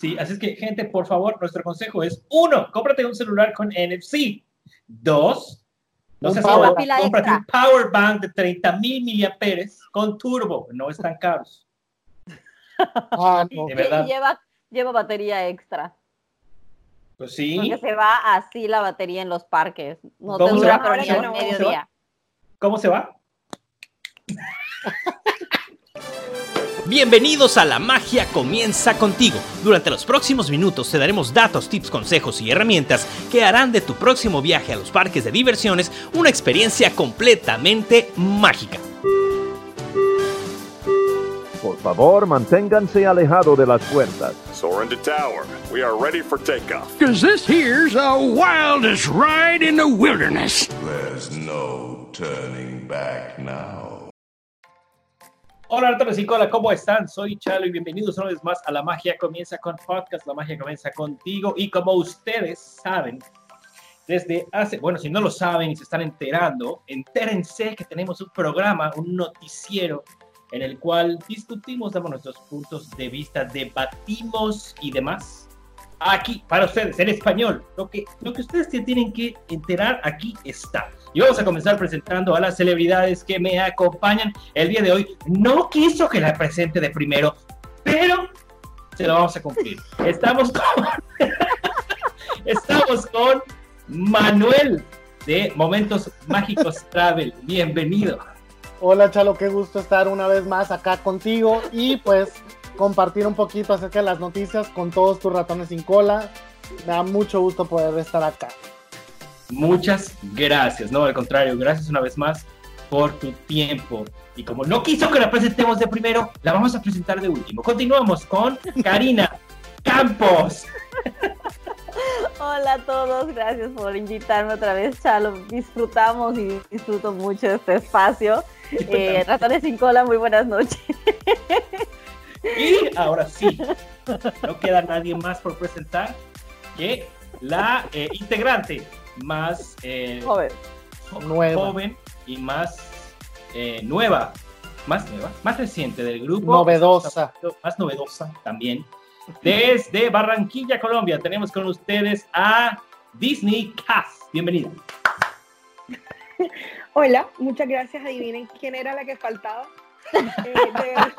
Sí, así es que, gente, por favor, nuestro consejo es: uno, cómprate un celular con NFC. Dos, no seas power- cómprate un power bank de 30 mil miliamperes con turbo. No están caros. Ah, no. De verdad. Y lleva, lleva batería extra. Pues sí. Porque se va así la batería en los parques. No te ¿Cómo se dura Ahora ni ya un no. ¿Cómo se mediodía. ¿Cómo se va? Bienvenidos a La Magia Comienza contigo. Durante los próximos minutos te daremos datos, tips, consejos y herramientas que harán de tu próximo viaje a los parques de diversiones una experiencia completamente mágica. Por favor, manténganse alejado de las puertas. Tower. We are ready for takeoff. Cause this here's the wildest ride in the wilderness. There's no turning back now. Hola, Cicola, ¿cómo están? Soy Chalo y bienvenidos una vez más a La Magia Comienza con Podcast. La Magia Comienza contigo. Y como ustedes saben, desde hace, bueno, si no lo saben y se están enterando, entérense que tenemos un programa, un noticiero en el cual discutimos, damos nuestros puntos de vista, debatimos y demás. Aquí, para ustedes, en español. Lo que, lo que ustedes tienen que enterar aquí está. Y vamos a comenzar presentando a las celebridades que me acompañan el día de hoy. No quiso que la presente de primero, pero se lo vamos a cumplir. Estamos con, estamos con Manuel de Momentos Mágicos Travel. Bienvenido. Hola Chalo, qué gusto estar una vez más acá contigo y pues compartir un poquito acerca de las noticias con todos tus ratones sin cola. Me da mucho gusto poder estar acá. Muchas gracias, no, al contrario, gracias una vez más por tu tiempo. Y como no quiso que la presentemos de primero, la vamos a presentar de último. Continuamos con Karina Campos. Hola a todos, gracias por invitarme otra vez, Chalo. Disfrutamos y disfruto mucho este espacio. Eh, ratones sin cola, muy buenas noches. Y ahora sí, no queda nadie más por presentar que la eh, integrante más eh, Joven. Nueva. joven y más eh, nueva, más nueva, más reciente del grupo. Novedosa. Más novedosa también. Desde Barranquilla, Colombia, tenemos con ustedes a Disney Cast. Bienvenida. Hola, muchas gracias. Adivinen quién era la que faltaba. Eh, de verdad.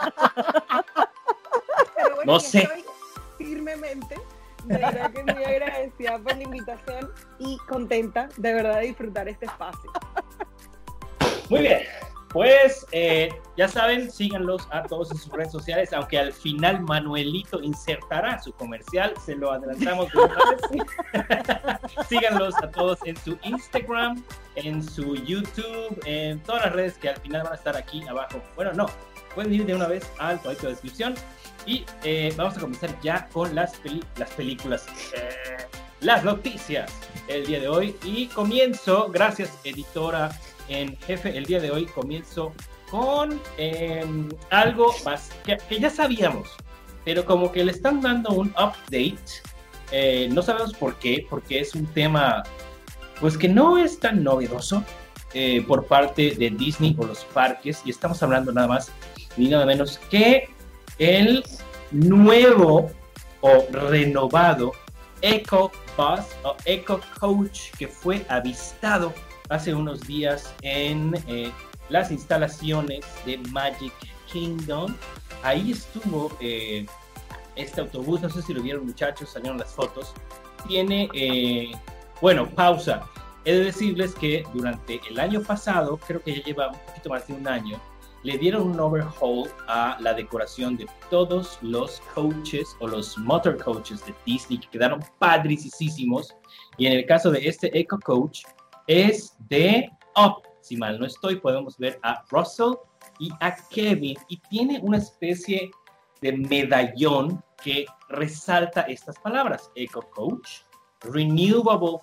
Pero bueno, No sé. firmemente. De verdad que muy agradecida por la invitación y contenta de verdad de disfrutar este espacio. Muy bien, pues eh, ya saben, síganlos a todos en sus redes sociales, aunque al final Manuelito insertará su comercial, se lo adelantamos síganlos a todos en su Instagram, en su YouTube, en todas las redes que al final van a estar aquí abajo. Bueno, no, pueden ir de una vez al cuadrito de descripción y eh, vamos a comenzar ya con las, las películas, eh, las noticias el día de hoy y comienzo, gracias editora en jefe el día de hoy comienzo con eh, algo más que, que ya sabíamos, pero como que le están dando un update. eh, no sabemos por qué, porque es un tema pues que no es tan novedoso por parte de Disney o los parques y estamos hablando nada más ni nada menos que el nuevo o renovado Eco Bus o Eco Coach que fue avistado hace unos días en eh, las instalaciones de Magic Kingdom. Ahí estuvo eh, este autobús, no sé si lo vieron muchachos, salieron las fotos. Tiene, eh, bueno, pausa. He de decirles que durante el año pasado, creo que ya lleva un poquito más de un año, le dieron un overhaul a la decoración de todos los coaches o los motor coaches de Disney que quedaron padricísimos. Y en el caso de este Eco Coach, es de Up. Si mal no estoy, podemos ver a Russell y a Kevin y tiene una especie de medallón que resalta estas palabras. Eco Coach, Renewable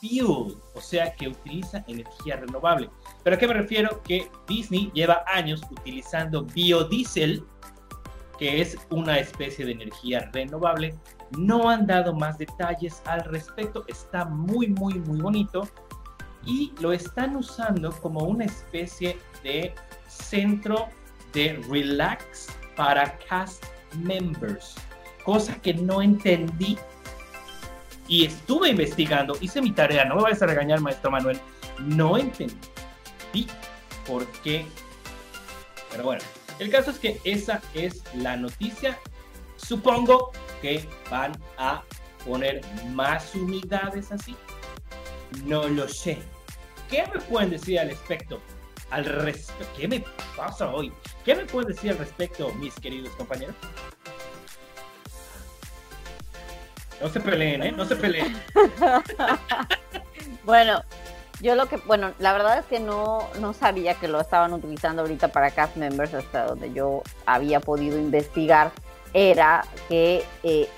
Fuel, o sea que utiliza energía renovable. ¿Pero a qué me refiero? Que Disney lleva años utilizando biodiesel, que es una especie de energía renovable. No han dado más detalles al respecto. Está muy, muy, muy bonito y lo están usando como una especie de centro de relax para cast members. cosa que no entendí y estuve investigando, hice mi tarea, no me vayas a regañar, maestro Manuel, no entendí por qué. Pero bueno, el caso es que esa es la noticia. Supongo que van a poner más unidades así. No lo sé. ¿Qué me pueden decir al respecto? Al respecto, ¿qué me pasa hoy? ¿Qué me pueden decir al respecto, mis queridos compañeros? No se peleen, ¿eh? No se peleen. bueno, yo lo que, bueno, la verdad es que no, no sabía que lo estaban utilizando ahorita para cast members, hasta donde yo había podido investigar, era que eh,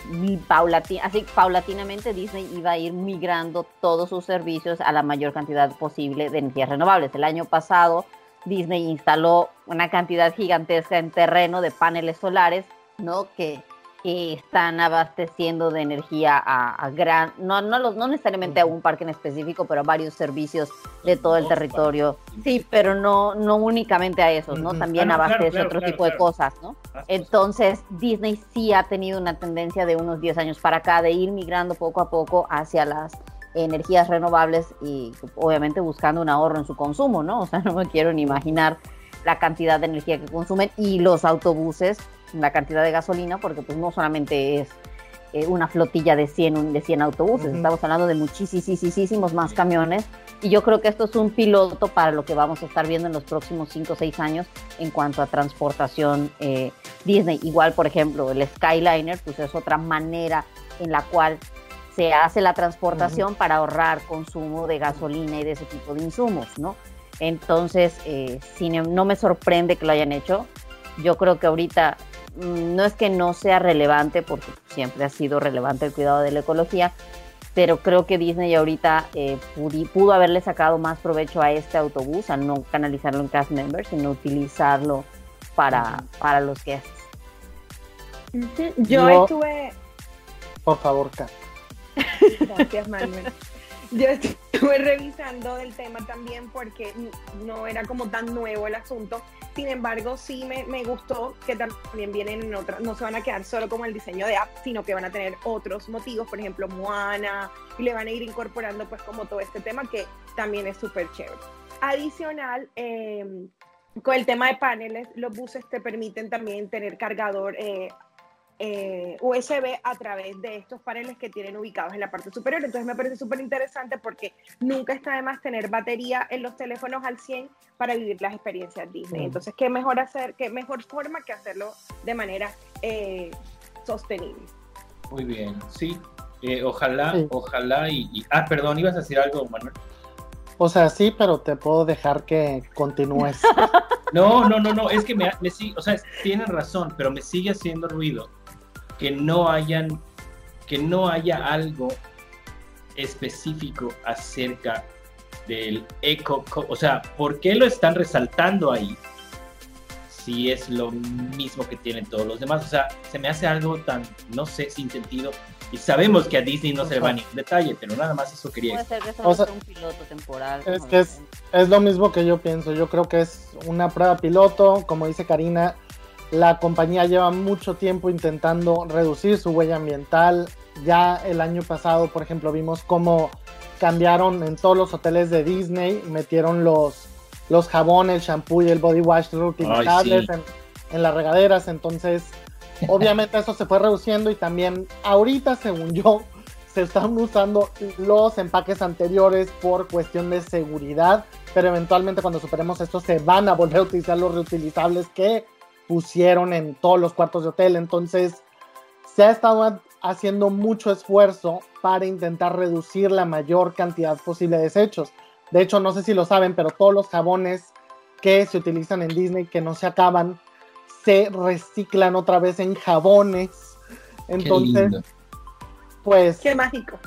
así paulatinamente Disney iba a ir migrando todos sus servicios a la mayor cantidad posible de energías renovables. El año pasado Disney instaló una cantidad gigantesca en terreno de paneles solares, ¿no? Que que están abasteciendo de energía a, gran, no, no, no necesariamente a un parque en específico, pero a varios servicios de todo el territorio. Sí, pero no, no únicamente a esos, ¿no? También ah, abastece otro tipo de cosas, ¿no? Entonces, Disney sí ha tenido una tendencia de unos 10 años para acá de ir migrando poco a poco hacia las energías renovables y obviamente buscando un ahorro en su consumo, ¿no? O sea, no me quiero ni imaginar la cantidad de energía que consumen y los autobuses la cantidad de gasolina, porque pues no solamente es eh, una flotilla de 100, de 100 autobuses, estamos hablando de muchísimos más camiones y yo creo que esto es un piloto para lo que vamos a estar viendo en los próximos 5 o 6 años en cuanto a transportación eh, Disney. Igual, por ejemplo, el Skyliner, pues es otra manera en la cual se hace la transportación para ahorrar consumo de gasolina y de ese tipo de insumos, ¿no? Entonces, eh, no me sorprende que lo hayan hecho. Yo creo que ahorita no es que no sea relevante, porque siempre ha sido relevante el cuidado de la ecología, pero creo que Disney ahorita eh, pudo, haberle sacado más provecho a este autobús, a no canalizarlo en cast members, sino utilizarlo para, para los guests. Yo, estuve... Por favor, Kat. Gracias, Manuel. Yo estuve revisando el tema también porque no era como tan nuevo el asunto sin embargo, sí me, me, gustó que también vienen en otras, no se van a quedar solo como el diseño de app, sino que van a tener otros motivos, por ejemplo, Moana, y le van a ir incorporando pues como todo este tema que también es súper chévere. Adicional, eh, con el tema de paneles, los buses te permiten también tener cargador eh, eh, USB a través de estos paneles que tienen ubicados en la parte superior. Entonces me parece súper interesante porque nunca está de más tener batería en los teléfonos al 100 para vivir las experiencias Disney. Entonces, ¿qué mejor hacer, qué mejor forma que hacerlo de manera eh, sostenible? Muy bien, sí. Eh, ojalá, ojalá y, Ah, perdón, ibas a decir algo, Manuel. O sea, sí, pero te puedo dejar que continúes. No, no, no, no, es que me, me o sea, tienen razón, pero me sigue haciendo ruido que no hayan, que no haya algo específico acerca del eco, o sea, ¿por qué lo están resaltando ahí? Si es lo mismo que tienen todos los demás, o sea, se me hace algo tan, no sé, sin sentido. Y sabemos que a Disney no se le va ni un detalle, pero nada más eso quería decir. Puede ser que un piloto temporal. Es que es, es lo mismo que yo pienso. Yo creo que es una prueba piloto, como dice Karina, la compañía lleva mucho tiempo intentando reducir su huella ambiental. Ya el año pasado, por ejemplo, vimos cómo cambiaron en todos los hoteles de Disney, metieron los, los jabones, el shampoo y el body wash reutilizables en, las regaderas. Entonces, obviamente eso se fue reduciendo y también ahorita, según yo, se están usando los empaques anteriores por cuestión de seguridad, pero eventualmente cuando superemos esto se van a volver a utilizar los reutilizables que pusieron en todos los cuartos de hotel. Entonces, se ha estado haciendo mucho esfuerzo para intentar reducir la mayor cantidad posible de desechos. De hecho, no sé si lo saben, pero todos los jabones que se utilizan en Disney que no se acaban se reciclan otra vez en jabones. Entonces, pues. Qué mágico.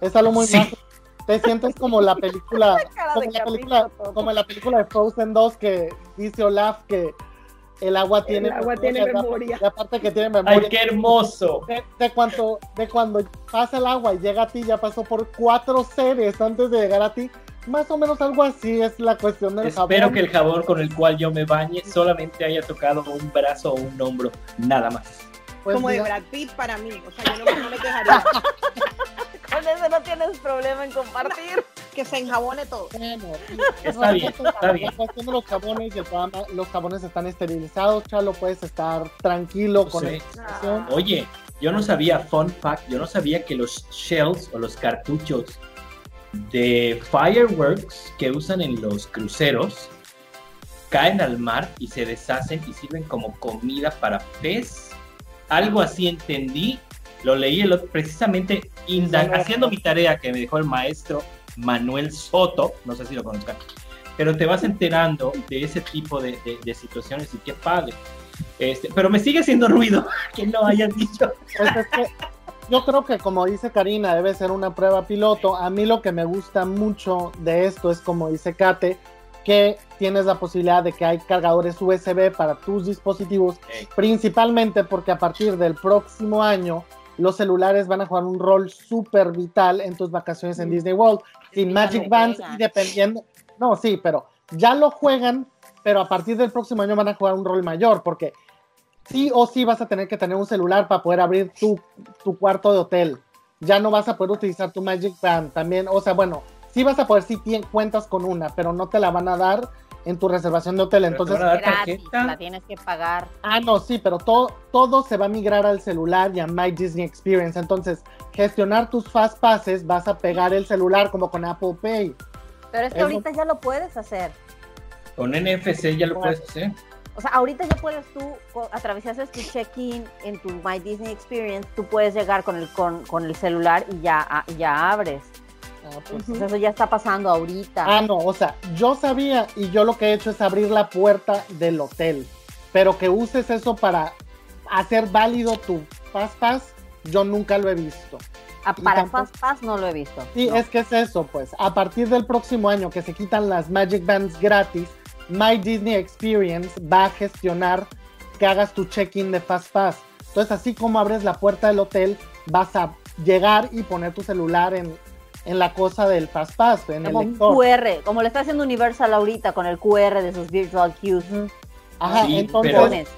Es algo muy mágico. Te sientes como la película, como la película, como la película de Frozen 2 que dice Olaf que el agua tiene, el agua tiene memoria. Y aparte que tiene memoria. ¡Ay, qué hermoso! De, cuando, de cuando pasa el agua y llega a ti, ya pasó por cuatro seres antes de llegar a ti. Más o menos algo así es la cuestión del jabón. Espero que el jabón con el cual yo me bañe solamente haya tocado un brazo o un hombro, nada más. Pues como de diga- Brad Pitt para mí. O sea, yo no, no me quejaría. Con eso no tienes problema en compartir. que se enjabone todo. Bueno. Está bien, está bien. La cuestión de los jabones y el programa, los jabones están esterilizados, Chalo, puedes estar tranquilo con Sí. esta situación. Oye, yo no sabía, fun fact, yo no sabía que los shells o los cartuchos de fireworks que usan en los cruceros caen al mar y se deshacen y sirven como comida para pez. Algo así entendí, lo leí el otro- precisamente haciendo mi tarea que me dejó el maestro Manuel Soto, no sé si lo conozcan, pero te vas enterando de ese tipo de, de- de situaciones y qué padre. Este, pero me sigue haciendo ruido que no hayas dicho. Pues es que yo creo que como dice Karina, debe ser una prueba piloto. A mí lo que me gusta mucho de esto es como dice Kate, que tienes la posibilidad de que hay cargadores USB para tus dispositivos, principalmente porque a partir del próximo año los celulares van a jugar un rol súper vital en tus vacaciones en Disney World. Sin Magic Bands y dependiendo, no, sí, pero ya lo juegan, pero a partir del próximo año van a jugar un rol mayor, porque sí o sí vas a tener que tener un celular para poder abrir tu, tu cuarto de hotel. Ya no vas a poder utilizar tu Magic Band también. O sea, bueno, sí vas a poder si tien- cuentas con una, pero no te la van a dar en tu reservación de hotel. Pero Entonces, Gratis, la tienes que pagar. ah, no, sí, pero todo, todo se va a migrar al celular y a My Disney Experience. Entonces, gestionar tus Fast Passes, vas a pegar el celular como con Apple Pay. Pero es que Eso- ahorita ya lo puedes hacer. Con NFC ya lo puedes hacer. O sea, ahorita ya puedes tú, co- a través de haces tu check-in en tu My Disney Experience, tú puedes llegar con el, con, con el celular y ya, ah, y ya abres. Ah, pues, eso ya está pasando ahorita. Ah, no, o sea, yo sabía y yo lo que he hecho es abrir la puerta del hotel, pero que uses eso para hacer válido tu Fast Pass, yo nunca lo he visto. Ah, para tampoco- Fast Pass no lo he visto. Sí, No. es que es eso, pues. A partir del próximo año que se quitan las Magic Bands gratis, My Disney Experience va a gestionar que hagas tu check-in de Fast Pass. Entonces, así como abres la puerta del hotel, vas a llegar y poner tu celular en, en la cosa del Fast Pass, en Como el un lector. QR, como lo está haciendo Universal ahorita con el QR de sus virtual queues. Ajá, Sí, entonces.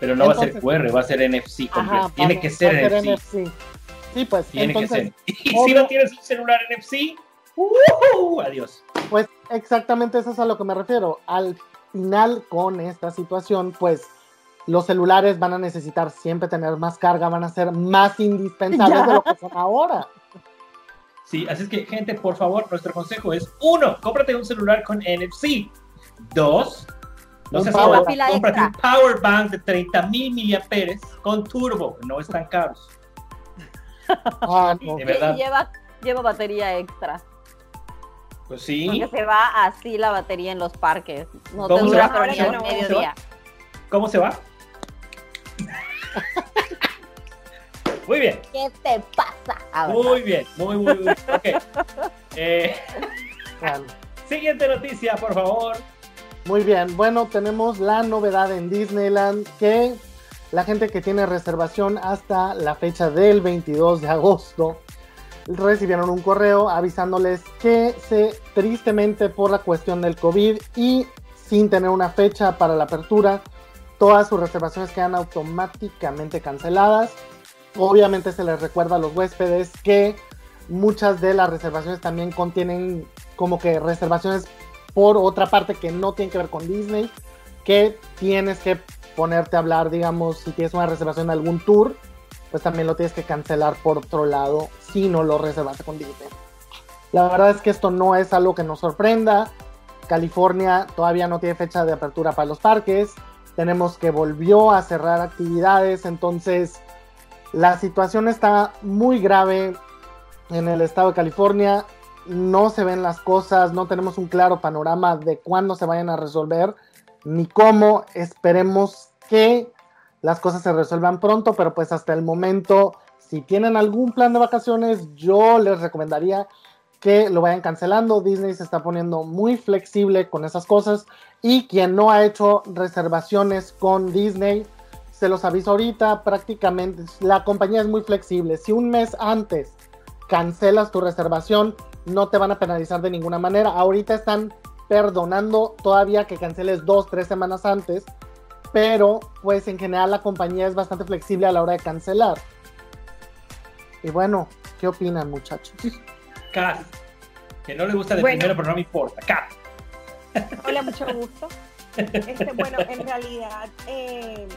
pero- no va a ser QR, va a ser NFC completo. Ajá, Tiene va- que va a ser NFC. NFC. Sí, pues Tiene entonces, que ser. Y si no tienes un celular NFC, ¡uh! adiós. pues exactamente eso es a lo que me refiero. Al final con esta situación, pues los celulares van a necesitar siempre tener más carga, van a ser más indispensables Ya. de lo que son ahora. Sí, así es que, gente, por favor, nuestro consejo es: uno, cómprate un celular con NFC. Dos, no Un seas power cómprate un power bank de 30 mil miliamperes con turbo, no están caros. Ah, no. De verdad. Y lleva, lleva batería extra. Pues sí. Porque se va así la batería en los parques. No te ¿Cómo se dura pero ni ¿Cómo al se va? mediodía. ¿Cómo se va? Muy bien, ¿Qué te pasa? Ahora, muy bien, muy, muy bien. Ok. Eh, siguiente noticia, por favor. Muy bien, bueno, tenemos la novedad en Disneyland que la gente que tiene reservación hasta la fecha del 22 de agosto recibieron un correo avisándoles que se tristemente por la cuestión del COVID y sin tener una fecha para la apertura, todas sus reservaciones quedan automáticamente canceladas. Obviamente se les recuerda a los huéspedes que muchas de las reservaciones también contienen como que reservaciones por otra parte que no tiene que ver con Disney, que tienes que ponerte a hablar, digamos, si tienes una reservación de algún tour, pues también lo tienes que cancelar por otro lado si no lo reservaste con Disney. La verdad es que esto no es algo que nos sorprenda. California todavía no tiene fecha de apertura para los parques. Tenemos que volvió a cerrar actividades, entonces la situación está muy grave en el estado de California no se ven las cosas, no tenemos un claro panorama de cuándo se vayan a resolver, ni cómo. Esperemos que las cosas se resuelvan pronto, pero pues hasta el momento, si tienen algún plan de vacaciones, yo les recomendaría que lo vayan cancelando. Disney se está poniendo muy flexible con esas cosas y quien no ha hecho reservaciones con Disney, se los aviso ahorita, prácticamente la compañía es muy flexible. Si un mes antes cancelas tu reservación, no te van a penalizar de ninguna manera. Ahorita están perdonando todavía que canceles dos, tres semanas antes, pero pues en general la compañía es bastante flexible a la hora de cancelar. Y bueno, ¿qué opinan muchachos? Kat, que no le gusta de Bueno. primero, pero no me importa. Kat. Hola, mucho gusto. Este, bueno, en realidad, eh,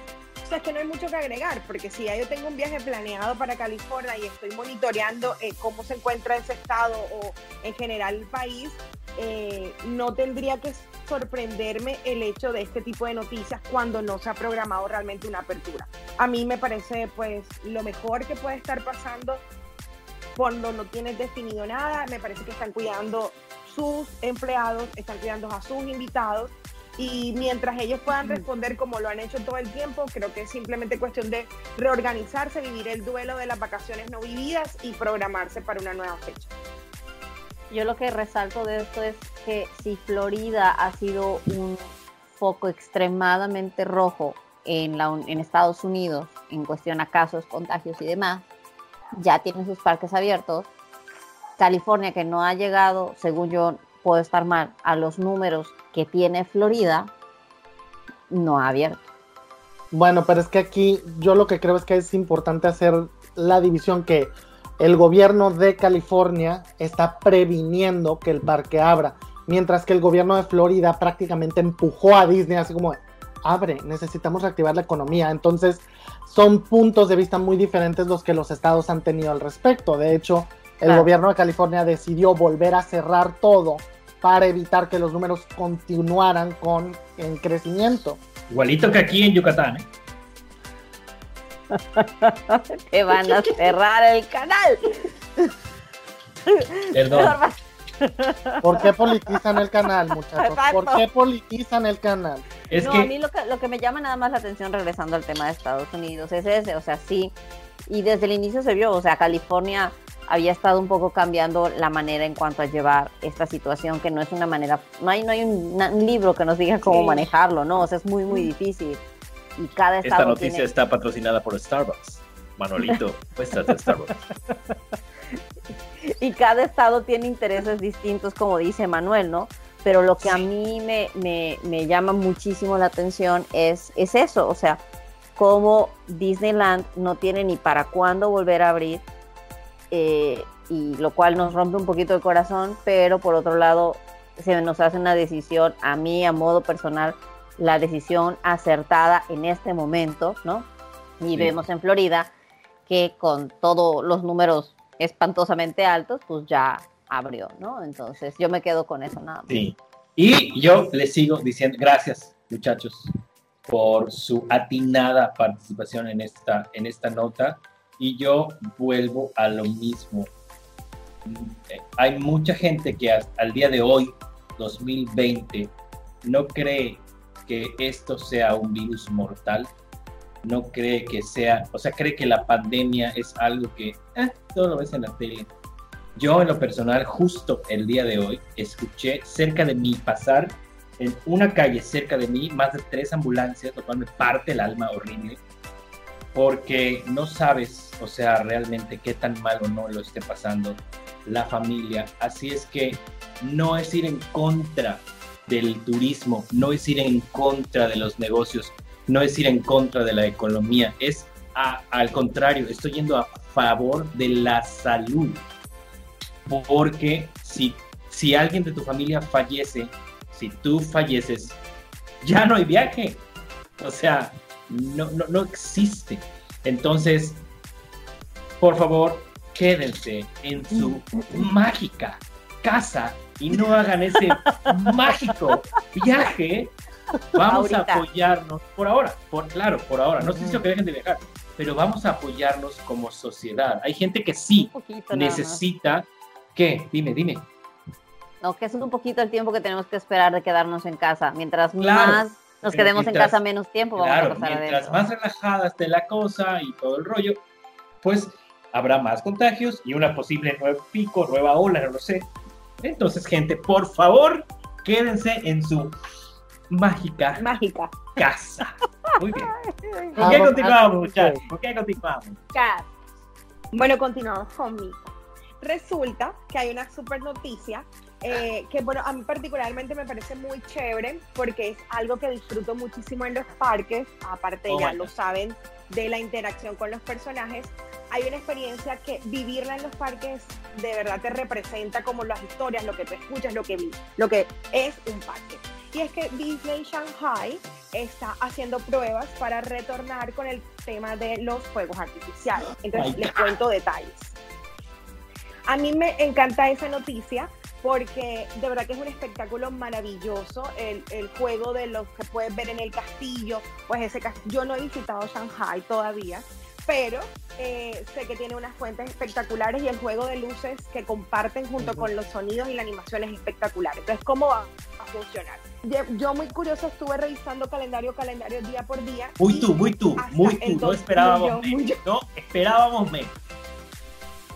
o sea, es que no hay mucho que agregar, porque si ya yo tengo un viaje planeado para California y estoy monitoreando eh, cómo se encuentra ese estado o en general el país, eh, no tendría que sorprenderme el hecho de este tipo de noticias cuando no se ha programado realmente una apertura. A mí me parece pues lo mejor que puede estar pasando cuando no tienes definido nada, me parece que están cuidando sus empleados, están cuidando a sus invitados y mientras ellos puedan responder como lo han hecho todo el tiempo, creo que es simplemente cuestión de reorganizarse, vivir el duelo de las vacaciones no vividas y programarse para una nueva fecha. Yo lo que resalto de esto es que si Florida ha sido un foco extremadamente rojo en, la, en Estados Unidos en cuestión a casos, contagios y demás, ya tienen sus parques abiertos. California, que no ha llegado, según yo puedo estar mal, a los números que tiene Florida, no ha abierto. Bueno, pero es que aquí yo lo que creo es que es importante hacer la división que el gobierno de California está previniendo que el parque abra, mientras que el gobierno de Florida prácticamente empujó a Disney así como, abre, necesitamos reactivar la economía. Entonces, son puntos de vista muy diferentes los que los estados han tenido al respecto. De hecho, el Claro. gobierno de California decidió volver a cerrar todo para evitar que los números continuaran con en crecimiento. Igualito que aquí en Yucatán. ¿eh? Te van a cerrar el canal. Perdón. ¿Por qué politizan el canal, muchachos? ¿Por Exacto. qué politizan el canal? Es no, que a mí lo que, lo que me llama nada más la atención regresando al tema de Estados Unidos es ese, o sea, sí, y desde el inicio se vio, o sea, California había estado un poco cambiando la manera en cuanto a llevar esta situación, que no es una manera, no hay, no hay un, libro que nos diga cómo Sí. manejarlo, ¿no? O sea, es muy, muy difícil. Y cada esta estado noticia tiene... está patrocinada por Starbucks. Manuelito, muestras de Starbucks. y cada estado tiene intereses distintos, como dice Manuel, ¿no? Pero lo que a mí me, me- me llama muchísimo la atención es, es eso, o sea, cómo Disneyland no tiene ni para cuándo volver a abrir, eh, y lo cual nos rompe un poquito el corazón, pero por otro lado se nos hace una decisión, a mí a modo personal, la decisión acertada en este momento, ¿no? Y Sí. vemos en Florida que con todos los números espantosamente altos, pues ya abrió, ¿no? Entonces yo me quedo con eso nada más. Sí. Y yo les sigo diciendo gracias, muchachos, por su atinada participación en esta, en esta nota. Y yo vuelvo a lo mismo. Hay mucha gente que hasta al día de hoy, 2020, no cree que esto sea un virus mortal. No cree que sea, o sea, cree que la pandemia es algo que eh, todo lo ves en la tele. Yo en lo personal, justo el día de hoy, escuché cerca de mí pasar en una calle cerca de mí más de tres ambulancias, lo cual me parte el alma horrible, porque no sabes, o sea, realmente qué tan mal o no lo esté pasando la familia. Así es que no es ir en contra del turismo, no es ir en contra de los negocios, no es ir en contra de la economía, es a- al contrario, estoy yendo a favor de la salud. Porque si, si alguien de tu familia fallece, si tú falleces, ya no hay viaje. O sea, no, no, no existe. Entonces, por favor, quédense en su mágica casa y no hagan ese mágico viaje. Vamos Ahorita. a apoyarnos por ahora, por claro, por ahora. No estoy diciendo que dejen de viajar, pero vamos a apoyarnos como sociedad. Hay gente que sí necesita. ¿Qué? Dime, dime. No, que es un poquito el tiempo que tenemos que esperar de quedarnos en casa. Mientras Claro, más nos pero quedemos mientras- en casa menos tiempo, vamos Claro, a pasar mientras adentro. más relajada esté la cosa y todo el rollo, pues habrá más contagios y una posible nuevo pico, nueva ola, no lo sé. Entonces, gente, por favor, quédense en su mágica Mágica. casa. Muy bien. ¿Por Ah, qué continuamos, muchachos? ¿Por qué continuamos? Bueno, continuamos conmigo. resulta que hay una super noticia eh, que bueno, a mí particularmente me parece muy chévere porque es algo que disfruto muchísimo en los parques, aparte Oh, ya bueno. lo saben de la interacción con los personajes, hay una experiencia que vivirla en los parques de verdad te representa como las historias, lo que tú escuchas, lo que vi, lo que es un parque. Y es que Disney Shanghai está haciendo pruebas para retornar con el tema de los fuegos artificiales. Entonces les cuento detalles. A mí me encanta esa noticia porque de verdad que es un espectáculo maravilloso. El, el juego de los que puedes ver en el castillo, pues ese cas- yo no he visitado Shanghai todavía, pero eh, sé que tiene unas fuentes espectaculares y el juego de luces que comparten junto con los sonidos y la animación es espectacular. Entonces, ¿cómo va a funcionar? Yo, muy curiosa estuve revisando calendario, calendario día por día. Muy tú, muy tú, muy tú. No esperábamos menos. No esperábamos menos.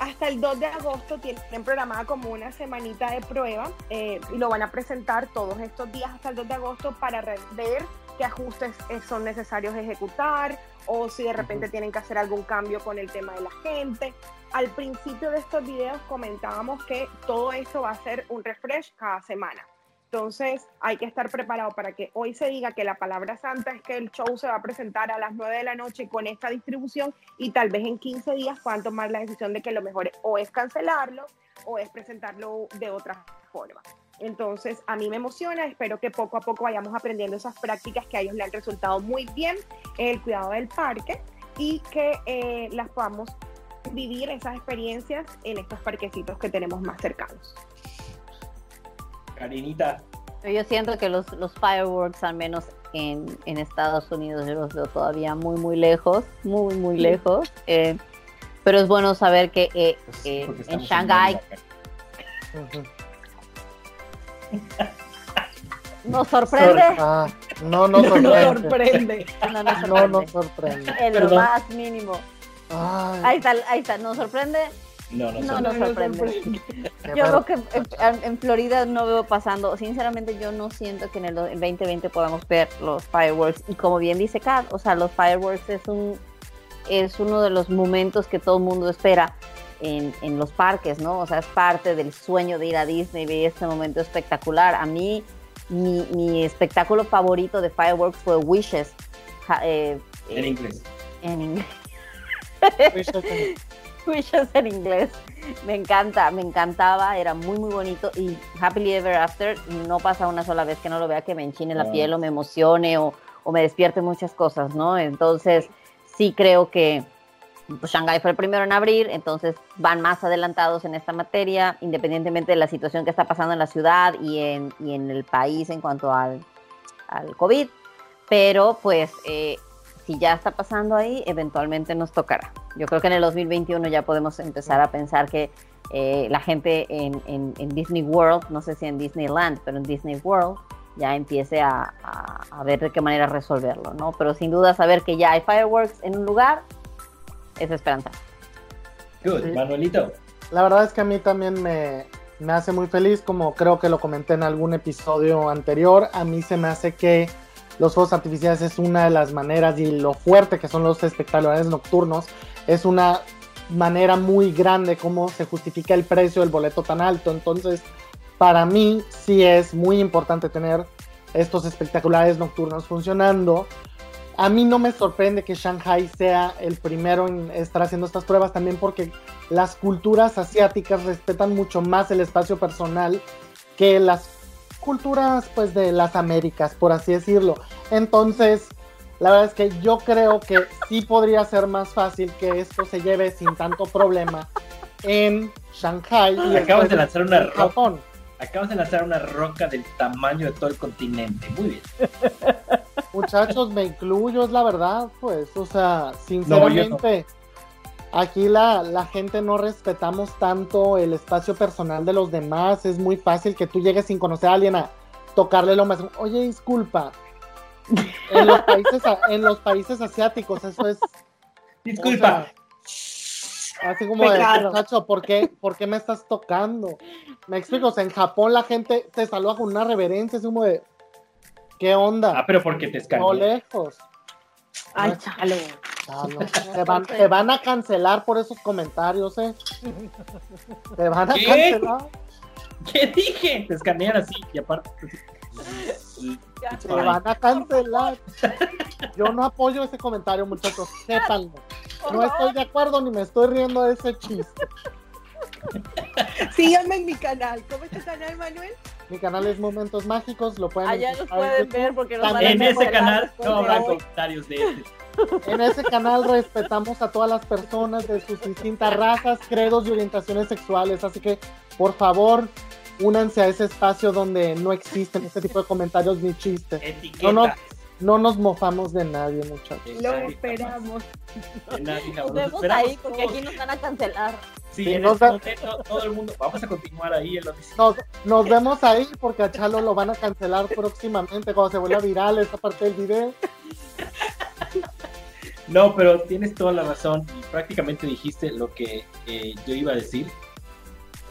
Hasta el 2 de agosto tienen programada como una semanita de prueba eh, y lo van a presentar todos estos días hasta el 2 de agosto para ver qué ajustes eh, son necesarios ejecutar o si de repente tienen que hacer algún cambio con el tema de la gente. Al principio de estos videos comentábamos que todo esto va a ser un refresh cada semana. Entonces hay que estar preparado para que hoy se diga que la palabra santa es que el show se va a presentar a las 9 de la noche con esta distribución y tal vez en 15 días puedan tomar la decisión de que lo mejor o es cancelarlo o es presentarlo de otra forma. Entonces, a mí me emociona, espero que poco a poco vayamos aprendiendo esas prácticas que a ellos le han resultado muy bien en el cuidado del parque y que eh, las podamos vivir esas experiencias en estos parquecitos que tenemos más cercanos. Karinita, Yo siento que los, los fireworks, al menos en, en Estados Unidos, yo los veo todavía muy, muy lejos, muy, muy Sí. lejos. eh, pero es bueno saber que eh, pues, eh, en Shanghái nos sorprende. Ah, no nos No sorprende. sorprende. No nos No sorprende. nos sorprende. en lo más mínimo. Ay, Ahí está, ahí está, nos sorprende. No, no, No, nos sorprende. Yo veo que en, en Florida no veo pasando, sinceramente yo no siento que en el do- en 2020 podamos ver los fireworks y como bien dice Kat, o sea, los fireworks es un es uno de los momentos que todo el mundo espera en, en los parques, ¿no? O sea, es parte del sueño de ir a Disney, ver este momento espectacular. A mí, mi, mi espectáculo favorito de fireworks fue Wishes, ja- eh, en eh, inglés. en inglés. Wishes en- inglés. Me encanta, me encantaba, era muy muy bonito y Happily Ever After no pasa una sola vez que no lo vea que me enchine la piel o me emocione o, o me despierte muchas cosas, ¿no? Entonces sí creo que pues, Shanghái fue el primero en abrir, entonces van más adelantados en esta materia, independientemente de la situación que está pasando en la ciudad y en, y en el país en cuanto al, al COVID, pero pues eh, si ya está pasando ahí, eventualmente nos tocará. Yo creo que en el 2021 ya podemos empezar a pensar que eh, la gente en, en- en Disney World, no sé si en Disneyland, pero en Disney World, ya empiece a, a- a ver de qué manera resolverlo, ¿no? Pero sin duda saber que ya hay fireworks en un lugar es esperanza. Good, Manuelito. La verdad es que a mí también me, me hace muy feliz, como creo que lo comenté en algún episodio anterior. A mí se me hace que los fuegos artificiales es una de las maneras y lo fuerte que son los espectaculares nocturnos es una manera muy grande como se justifica el precio del boleto tan alto. Entonces, para mí sí es muy importante tener estos espectaculares nocturnos funcionando. A mí no me sorprende que Shanghai sea el primero en estar haciendo estas pruebas también porque las culturas asiáticas respetan mucho más el espacio personal que las culturas pues de las Américas, por así decirlo. Entonces, la verdad es que yo creo que sí podría ser más fácil que esto se lleve sin tanto problema en Shanghai y Acabas de lanzar una roca. Japón. Acabas de lanzar una roca del tamaño de todo el continente. Muy bien. Muchachos, me incluyo, es la verdad, pues, o sea, sinceramente, aquí la, la gente no respetamos tanto el espacio personal de los demás, es muy fácil que tú llegues sin conocer a alguien a tocarle lo más, oye, disculpa, en los países, en los países asiáticos eso es, Disculpa. así como de, muchacho, ¿por qué, ¿por qué me estás tocando? Me explico, o sea, en Japón la gente te saluda con una reverencia, es como de, ¿qué onda? ah, pero porque te no escaneé. lejos. Ay, chale. Chalo, te, van, te van a cancelar por esos comentarios, ¿eh? Te van a ¿Qué? cancelar. ¿Qué dije? Te escanean así y aparte. Te van a cancelar. Yo no apoyo ese comentario, muchachos. Sépanlo. No estoy de acuerdo ni me estoy riendo de ese chiste. Síganme en mi canal. ¿Cómo es tu canal, Manuel? Mi canal es Momentos Mágicos, lo pueden Allá en pueden YouTube. ver porque nos van a También En ese canal no habrá comentarios de este. En ese canal respetamos a todas las personas de sus distintas razas, credos y orientaciones sexuales, así que por favor únanse a ese espacio donde no existen este tipo de comentarios ni chistes. Etiqueta. No, no, no nos mofamos de nadie, muchachos. Nadie esperamos. Nos vemos esperamos ahí porque aquí nos van a cancelar. Sí, Sí, en nos este momento todo el mundo. Vamos a continuar ahí en la. Nos, nos vemos ahí porque a Chalo lo van a cancelar próximamente cuando se vuelva viral esta parte del video. No, pero tienes toda la razón y prácticamente dijiste lo que eh, yo iba a decir.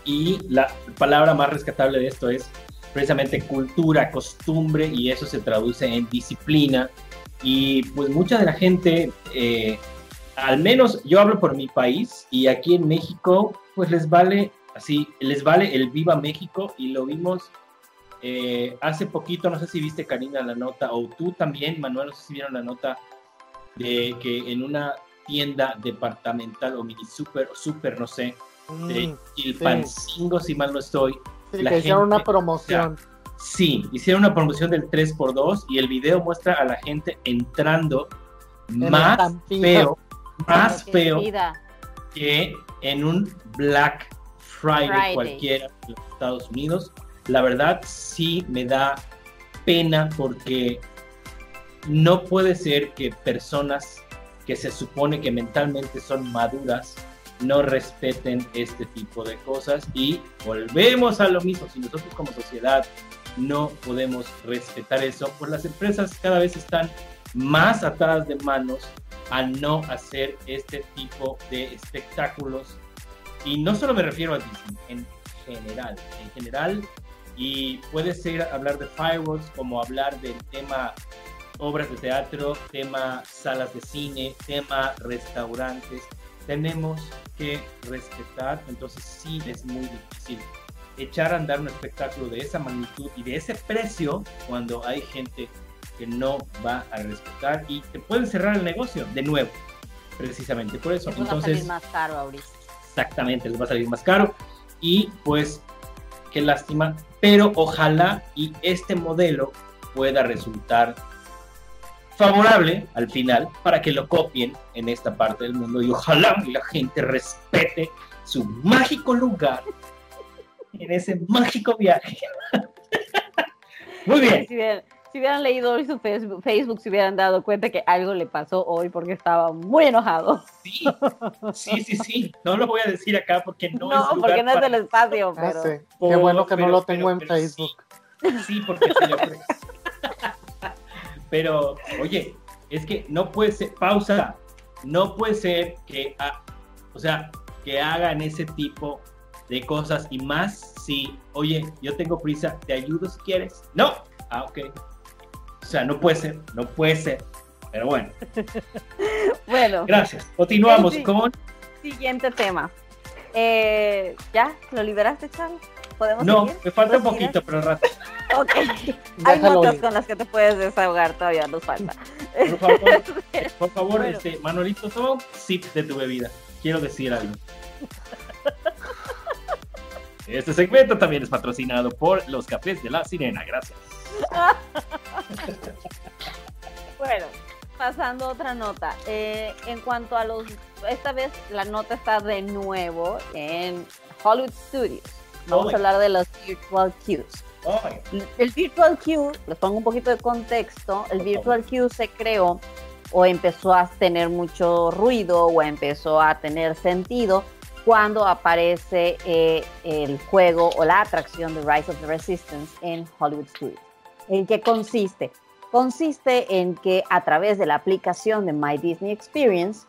Y la palabra más rescatable de esto es precisamente cultura, costumbre y eso se traduce en disciplina. Y pues mucha de la gente, eh, al menos yo hablo por mi país y aquí en México, pues les vale así, les vale el Viva México y lo vimos eh, hace poquito, no sé si viste Karina la nota o tú también, Manuel, no sé si vieron la nota de que en una tienda departamental o mini super super, no sé, de Mm, Chilpancingo, si mal no estoy, sí, la que hicieron una promoción. sí, hicieron una promoción del 3x2 y el video muestra a la gente entrando En más feo, más feo vida. que en un Black Friday, Friday. cualquiera de los Estados Unidos. La verdad sí me da pena porque no puede ser que personas que se supone que mentalmente son maduras no respeten este tipo de cosas y volvemos a lo mismo. Si nosotros como sociedad no podemos respetar eso, pues las empresas cada vez están más atadas de manos a no hacer este tipo de espectáculos. Y no solo me refiero a Disney, en general, en general. Y puede ser hablar de fireworks como hablar del tema obras de teatro, tema salas de cine, tema restaurantes. Tenemos que respetar, entonces sí es muy difícil echar a andar un espectáculo de esa magnitud y de ese precio cuando hay gente que no va a respetar y te pueden cerrar el negocio de nuevo, precisamente por eso. Eso va a salir Entonces, más caro ahorita. exactamente, les va a salir más caro y pues qué lástima, pero ojalá y este modelo pueda resultar favorable al final para que lo copien en esta parte del mundo y ojalá y la gente respete su mágico lugar en ese mágico viaje. Muy bien. Si hubieran, si hubieran leído hoy su Facebook, Facebook, se hubieran dado cuenta que algo le pasó hoy porque estaba muy enojado. Sí, sí, sí, sí. No lo voy a decir acá porque no, No, es lugar porque no es del espacio, Ah, pero. sí. Qué bueno que no lo tengo pero- en pero sí. Facebook. Sí, porque se le ofrece. Pero, oye, es que no puede ser, pausa, no puede ser que, o sea, que hagan ese tipo de cosas y más si, oye, yo tengo prisa, te ayudo si quieres. No, ah, ok. O sea, no puede ser, no puede ser. Pero bueno, Bueno, gracias. Continuamos Sí. con. siguiente tema. Eh, ¿Ya? ¿Lo liberaste, Charles? ¿Podemos No, seguir? me falta un ¿Puedes poquito, pero al rato. Ok. Hay ir. con las que te puedes desahogar, todavía nos falta. Por favor, por favor, Bueno. este, Manolito, toma un sip de tu bebida. Quiero decir algo. Este segmento también es patrocinado por los cafés de la sirena. Gracias. Bueno, pasando a otra nota. Eh, en cuanto a los, esta vez la nota está de nuevo en Hollywood Studios. Vamos a hablar de los Virtual Queues. Ay, El Virtual Queue, les pongo un poquito de contexto, el Virtual Queue se creó o empezó a tener mucho ruido o empezó a tener sentido cuando aparece eh, el juego o la atracción de Rise of the Resistance en Hollywood Studios. ¿En qué consiste? Consiste en que a través de la aplicación de My Disney Experience,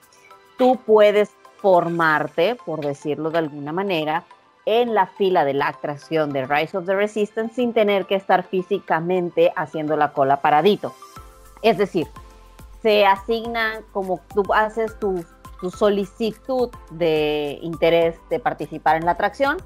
tú puedes formarte, por decirlo de alguna manera, en la fila de la atracción de Rise of the Resistance sin tener que estar físicamente haciendo la cola paradito. Es decir, se asignan como tú haces tu, tu solicitud de interés de participar en la atracción,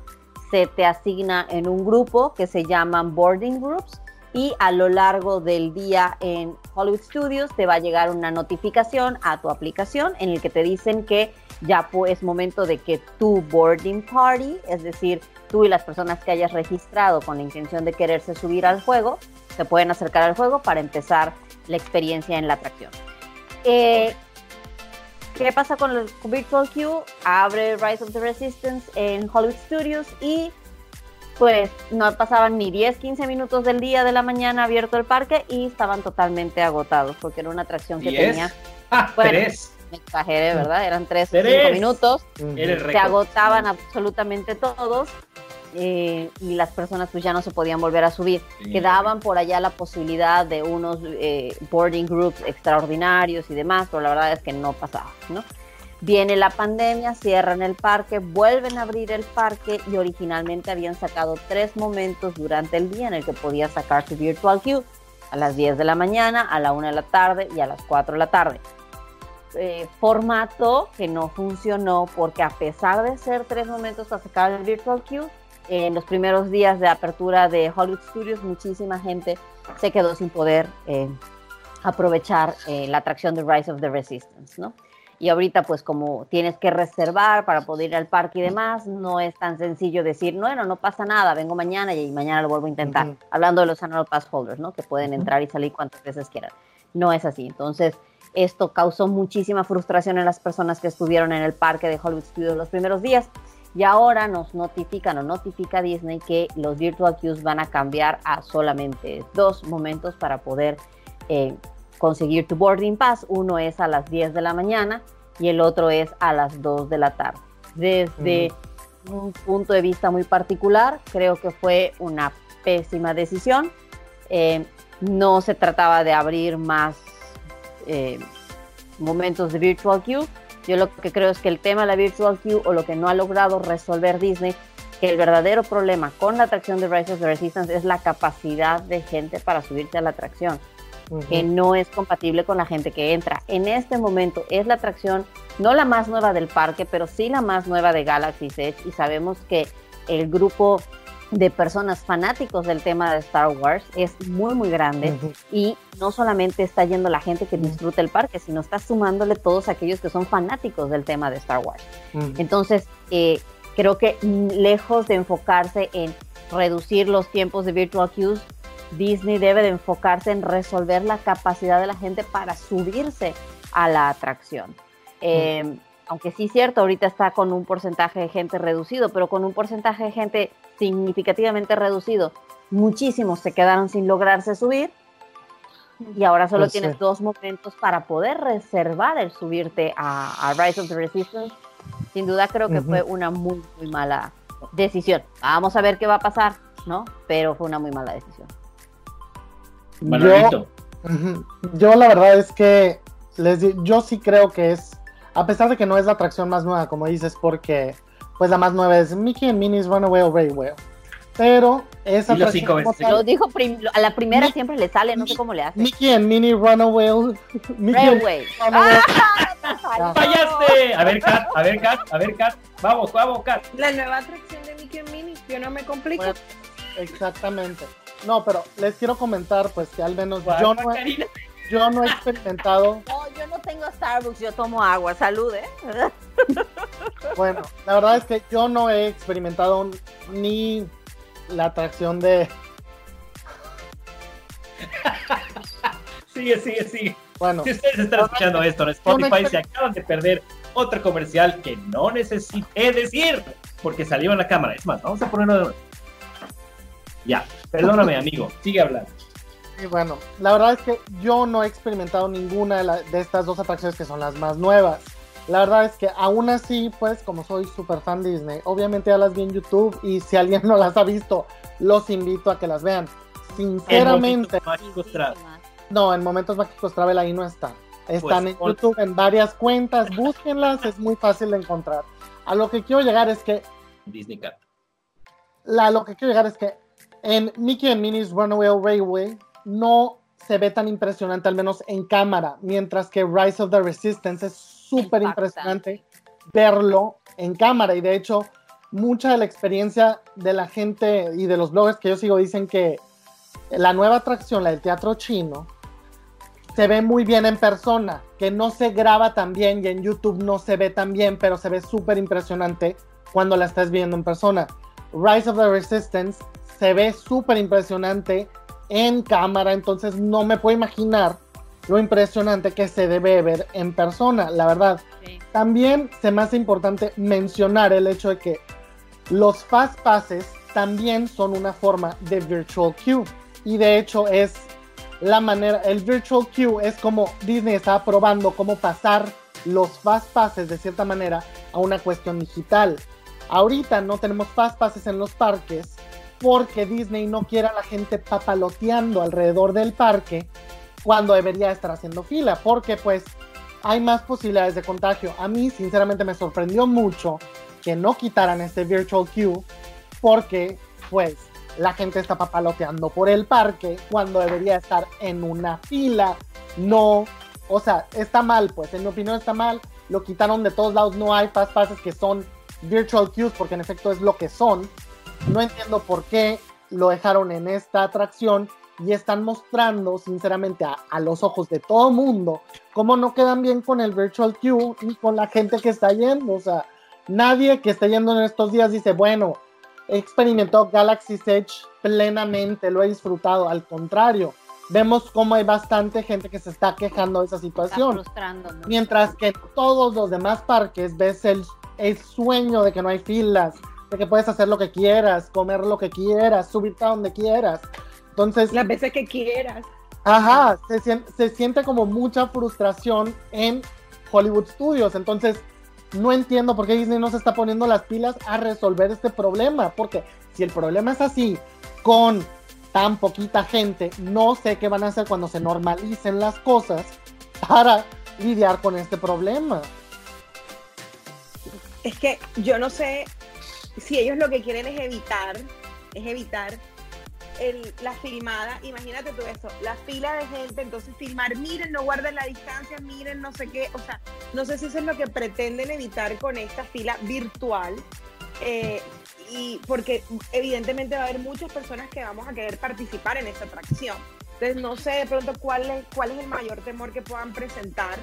se te asigna en un grupo que se llaman boarding groups y a lo largo del día en Hollywood Studios te va a llegar una notificación a tu aplicación en el que te dicen que ya es momento de que tu boarding party, es decir, tú y las personas que hayas registrado con la intención de quererse subir al juego, se pueden acercar al juego para empezar la experiencia en la atracción. Eh, ¿Qué pasa con el Virtual Queue? Abre Rise of the Resistance en Hollywood Studios y pues no pasaban ni 10, 15 minutos del día de la mañana abierto el parque y estaban totalmente agotados porque era una atracción que tenía. Ah, tres. Me exageré, ¿verdad? Eran 3 o 5 minutos. Se agotaban absolutamente todos eh, y las personas pues ya no se podían volver a subir. Quedaban por allá la posibilidad de unos eh, boarding groups extraordinarios y demás, pero la verdad es que no pasaba, ¿no? Viene la pandemia, cierran el parque, vuelven a abrir el parque y originalmente habían sacado tres momentos durante el día en el que podías sacar tu Virtual Queue. A las 10 de la mañana, a la 1 de la tarde y a las 4 de la tarde. Eh, formato que no funcionó porque a pesar de ser tres momentos para sacar el Virtual Queue, en los primeros días de apertura de Hollywood Studios muchísima gente se quedó sin poder eh, aprovechar eh, la atracción de Rise of the Resistance, ¿no? y ahorita pues como tienes que reservar para poder ir al parque y demás, no es tan sencillo decir, bueno, no pasa nada, vengo mañana y mañana lo vuelvo a intentar. Hablando de los annual pass holders, ¿no? Que pueden entrar y salir cuantas veces quieran. No es así. Entonces, esto causó muchísima frustración en las personas que estuvieron en el parque de Hollywood Studios los primeros días. Y ahora nos notifican o notifica Disney que los virtual queues van a cambiar a solamente dos momentos para poder eh, conseguir tu boarding pass. Uno es a las 10 de la mañana y el otro es a las 2 de la tarde. Desde un punto de vista muy particular, creo que fue una pésima decisión. Eh, no se trataba de abrir más eh, momentos de Virtual Queue. Yo lo que creo es que el tema de la Virtual Queue o lo que no ha logrado resolver Disney, que el verdadero problema con la atracción de Rise of the Resistance es la capacidad de gente para subirse a la atracción que no es compatible con la gente que entra. En este momento es la atracción, no la más nueva del parque, pero sí la más nueva de Galaxy's Edge y sabemos que el grupo de personas fanáticos del tema de Star Wars es muy muy grande y no solamente está yendo la gente que disfruta el parque, sino está sumándole todos aquellos que son fanáticos del tema de Star Wars. Entonces, eh, creo que lejos de enfocarse en reducir los tiempos de virtual queues, Disney debe de enfocarse en resolver la capacidad de la gente para subirse a la atracción. Aunque sí es cierto, ahorita está con un porcentaje de gente reducido, pero con un porcentaje de gente significativamente reducido, muchísimos se quedaron sin lograrse subir y ahora solo pues tienes dos momentos para poder reservar el subirte a, Rise of the Resistance. Sin duda creo que fue una muy, muy mala decisión. Vamos a ver qué va a pasar, ¿no? Pero fue una muy mala decisión. Yo, yo, la verdad es que les yo sí creo que es, a pesar de que no es la atracción más nueva, como dices, porque pues la más nueva es Mickey and Minnie's Runaway o Railway. Pero esa atracción Lo dijo a la primera siempre le sale, no sé cómo le hace. Mickey and Minnie Runaway. Railway. Ah, ¡Fallaste! A ver, Kat, a ver, Kat, a ver, Kat. Vamos, vamos, Kat. La nueva atracción de Mickey and Minnie, yo no me complico. exactamente. No, pero les quiero comentar, pues que al menos yo no, he, yo no he experimentado. No, yo no tengo Starbucks, yo tomo agua. Salud, ¿eh? Bueno, la verdad es que yo no he experimentado ni la atracción de. sigue, sigue, sigue. Bueno, si ustedes están escuchando esto en Spotify, se acaban de perder otro comercial que no necesité decir porque salió en la cámara. Es más, vamos a ponerlo de Ya, Perdóname, amigo, sigue hablando. Y bueno, la verdad es que yo no he experimentado ninguna de, estas dos atracciones que son las más nuevas. La verdad es que aún así, pues como soy súper fan de Disney, obviamente ya las vi en YouTube y si alguien no las ha visto, los invito a que las vean. Sinceramente. no, en Momentos Mágicos Travel ahí no está. Están pues, en YouTube en varias cuentas, búsquenlas, es muy fácil de encontrar. A lo que quiero llegar es que... Disney Cat. La, lo que quiero llegar es que en Mickey and Minnie's Runaway Railway no se ve tan impresionante, al menos en cámara, mientras que Rise of the Resistance es súper impresionante verlo en cámara. Y de hecho, mucha de la experiencia de la gente y de los bloggers que yo sigo dicen que la nueva atracción, la del teatro chino, se ve muy bien en persona, que no se graba tan bien y en YouTube no se ve tan bien, pero se ve súper impresionante cuando la estás viendo en persona. Rise of the Resistance se ve súper impresionante en cámara, entonces no me puedo imaginar lo impresionante que se debe ver en persona, la verdad. También se me hace importante mencionar el hecho de que los fast passes también son una forma de virtual queue y de hecho es la manera, el virtual queue es como Disney está probando cómo pasar los fast passes de cierta manera a una cuestión digital. Ahorita no tenemos fast passes en los parques porque Disney no quiere a la gente papaloteando alrededor del parque cuando debería estar haciendo fila, porque pues hay más posibilidades de contagio. A mí sinceramente me sorprendió mucho que no quitaran este virtual queue porque pues la gente está papaloteando por el parque cuando debería estar en una fila. No, o sea, está mal, pues en mi opinión está mal. Lo quitaron de todos lados. No hay fast passes que son virtual queues porque en efecto es lo que son. No entiendo por qué lo dejaron en esta atracción y están mostrando sinceramente a, a los ojos de todo mundo cómo no quedan bien con el virtual queue y con la gente que está yendo. O sea, nadie que esté yendo en estos días dice, bueno, he experimentado Galaxy Edge plenamente, lo he disfrutado. Al contrario, vemos cómo hay bastante gente que se está quejando de esa situación. Mientras que todos los demás parques ves el, el sueño de que no hay filas, de que puedes hacer lo que quieras, comer lo que quieras, subirte a donde quieras. Entonces, las veces que quieras. Ajá, se, se siente como mucha frustración en Hollywood Studios. Entonces, no entiendo por qué Disney no se está poniendo las pilas a resolver este problema. Porque si el problema es así, con tan poquita gente, no sé qué van a hacer cuando se normalicen las cosas para lidiar con este problema. Es que yo no sé si ellos lo que quieren es evitar, es evitar el, la filmada, imagínate tú eso, la fila de gente, entonces filmar, miren, no guarden la distancia, miren, no sé qué, o sea, no sé si eso es lo que pretenden evitar con esta fila virtual, eh, y porque evidentemente va a haber muchas personas que vamos a querer participar en esta atracción. Entonces no sé de pronto cuál es, cuál es el mayor temor que puedan presentar,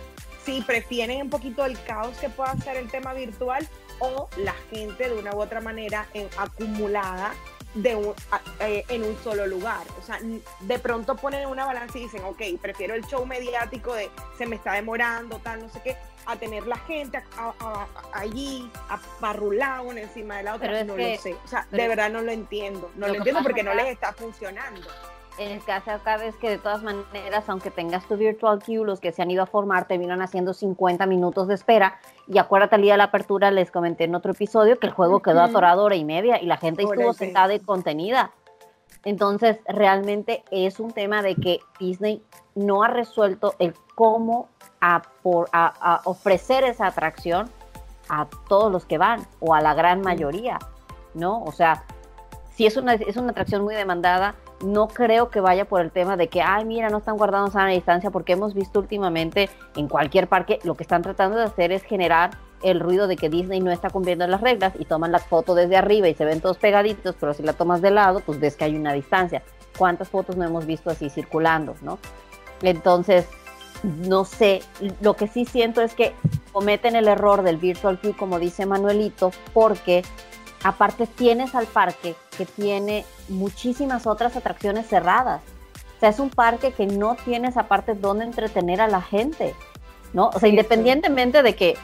si prefieren un poquito el caos que pueda ser el tema virtual o la gente de una u otra manera en, acumulada de un, eh, en un solo lugar. O sea, de pronto ponen una balanza y dicen, ok, prefiero el show mediático de se me está demorando, tal, no sé qué, a tener la gente allí, aparrulado encima de la otra. no lo sé. O sea, de verdad no lo entiendo. No lo, entiendo porque no les está funcionando. En el caso acá es que de todas maneras, aunque tengas tu virtual queue, los que se han ido a formar terminan haciendo 50 minutos de espera. Y acuérdate, el día de la apertura les comenté en otro episodio que el juego quedó atorado hora y media y la gente estuvo sentada y contenida. Entonces, realmente es un tema de que Disney no ha resuelto el cómo a, por, a, ofrecer esa atracción a todos los que van o a la gran mayoría, ¿no? O sea, si es una, es una atracción muy demandada, no creo que vaya por el tema de que, ay, mira, no están guardando sana distancia, porque hemos visto últimamente en cualquier parque lo que están tratando de hacer es generar el ruido de que Disney no está cumpliendo las reglas y toman la foto desde arriba y se ven todos pegaditos, pero si la tomas de lado, pues ves que hay una distancia. ¿Cuántas fotos no hemos visto así circulando, no? Entonces, no sé, lo que sí siento es que cometen el error del virtual queue, como dice Manuelito, porque aparte tienes al parque que tiene muchísimas otras atracciones cerradas. O sea, es un parque que no tienes aparte donde entretener a la gente, ¿no? O sea, independientemente de que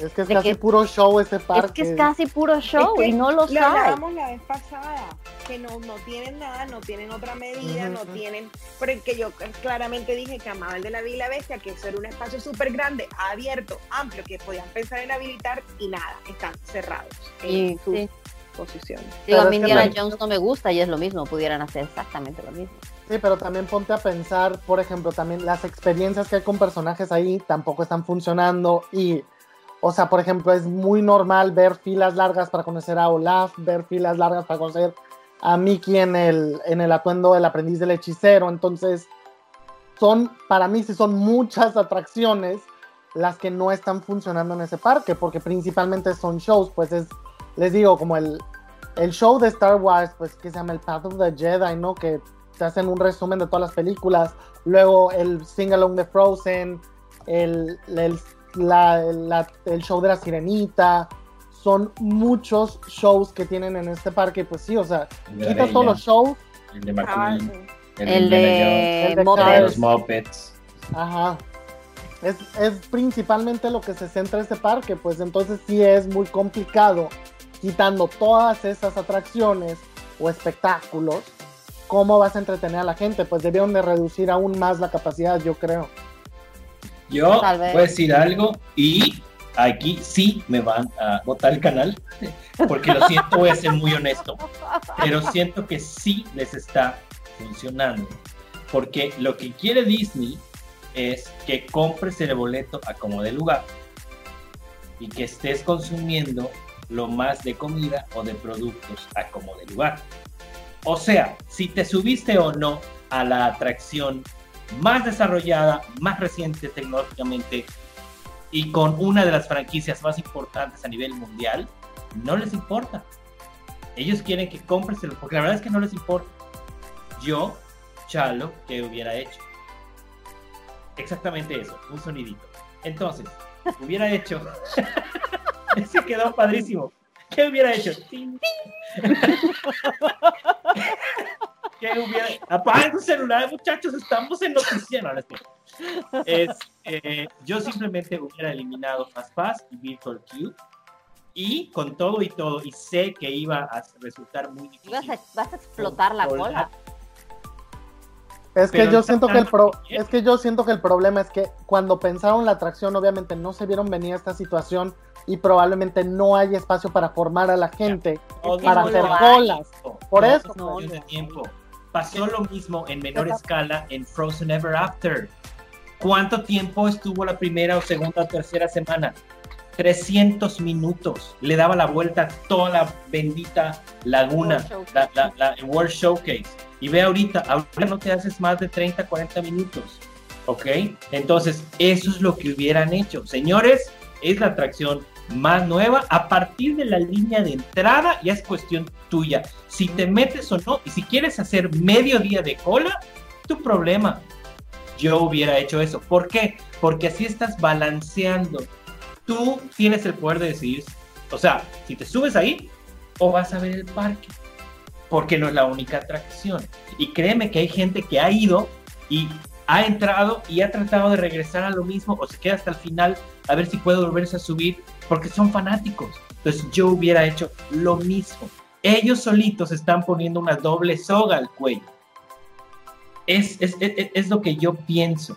es que es casi puro show ese parque. Es que es casi puro show y no lo, lo hablábamos la vez pasada, que no, no tienen nada, no tienen otra medida, no tienen, porque yo claramente dije que amaba el de la Villa Bestia, que eso era un espacio súper grande, abierto, amplio, que podían pensar en habilitar y nada, están cerrados en sus posiciones. Digo, a mí Indiana Jones no me gusta y es lo mismo, pudieran hacer exactamente lo mismo. Sí, pero también ponte a pensar, por ejemplo, también las experiencias que hay con personajes ahí tampoco están funcionando y o sea, por ejemplo, es muy normal ver filas largas para conocer a Olaf, ver filas largas para conocer a Mickey en el, en el atuendo del aprendiz del hechicero. Entonces, son, para mí sí son muchas atracciones las que no están funcionando en ese parque, porque principalmente son shows, pues es, les digo, como el, el show de Star Wars, pues que se llama el Path of the Jedi, ¿no? Que te hacen un resumen de todas las películas, luego el Sing Along de Frozen, el, el, la- la- el show de la Sirenita, son muchos shows que tienen en este parque, pues sí, o sea, quitas todos los shows, el de Ah, McQueen, sí. el, El de de los Muppets. Ajá. Es, es principalmente lo que se centra este parque, pues entonces sí es muy complicado quitando todas esas atracciones o espectáculos. ¿Cómo vas a entretener a la gente? Pues debieron de reducir aún más la capacidad, yo creo. Yo voy a decir algo y aquí sí me van a botar el canal, porque lo siento, voy a ser muy honesto, pero siento que sí les está funcionando, porque lo que quiere Disney es que compres el boleto a como de lugar y que estés consumiendo lo más de comida o de productos a como de lugar. O sea, si te subiste o no a la atracción más desarrollada, más reciente tecnológicamente y con una de las franquicias más importantes a nivel mundial, no les importa. Ellos quieren que compres el, porque la verdad es que no les importa. Yo, Chalo, ¿qué hubiera hecho? Exactamente eso, un sonidito. Entonces, hubiera hecho. Ese quedó padrísimo. ¿Qué hubiera hecho? ¿Qué hubiera Apaga tu celular, muchachos, estamos en noticias. No, no es. Es, eh, yo simplemente hubiera eliminado FastPass y Virtual Queue. Y con todo y todo, y sé que iba a resultar muy difícil. Vas a, vas a explotar la cola. Es que yo siento que el pro, es que yo siento que el problema es que cuando pensaron la atracción, obviamente no se vieron venir esta situación y probablemente no hay espacio para formar a la gente para hacer colas. Por No, eso, es no, de no. Pasó lo mismo en menor escala en Frozen Ever After. ¿Cuánto tiempo estuvo la primera o segunda o tercera semana? 300 minutos. Le daba la vuelta a toda la bendita laguna, la, la- la- el World Showcase. Y ve ahorita, ahorita no te haces más de 30, 40 minutos. ¿Ok? Entonces, eso es lo que hubieran hecho. Señores, es la atracción más nueva. A partir de la línea de entrada, ya es cuestión tuya. Si te metes o no, y si quieres hacer medio día de cola, tu problema. Yo hubiera hecho eso. ¿Por qué? Porque así estás balanceando. Tú tienes el poder de decidir. O sea, si te subes ahí o vas a ver el parque. Porque no es la única atracción. Y créeme que hay gente que ha ido y ha entrado y ha tratado de regresar a lo mismo o se queda hasta el final a ver si puede volverse a subir porque son fanáticos. Entonces yo hubiera hecho lo mismo. Ellos solitos están poniendo una doble soga al cuello. Es, es, es, es lo que yo pienso.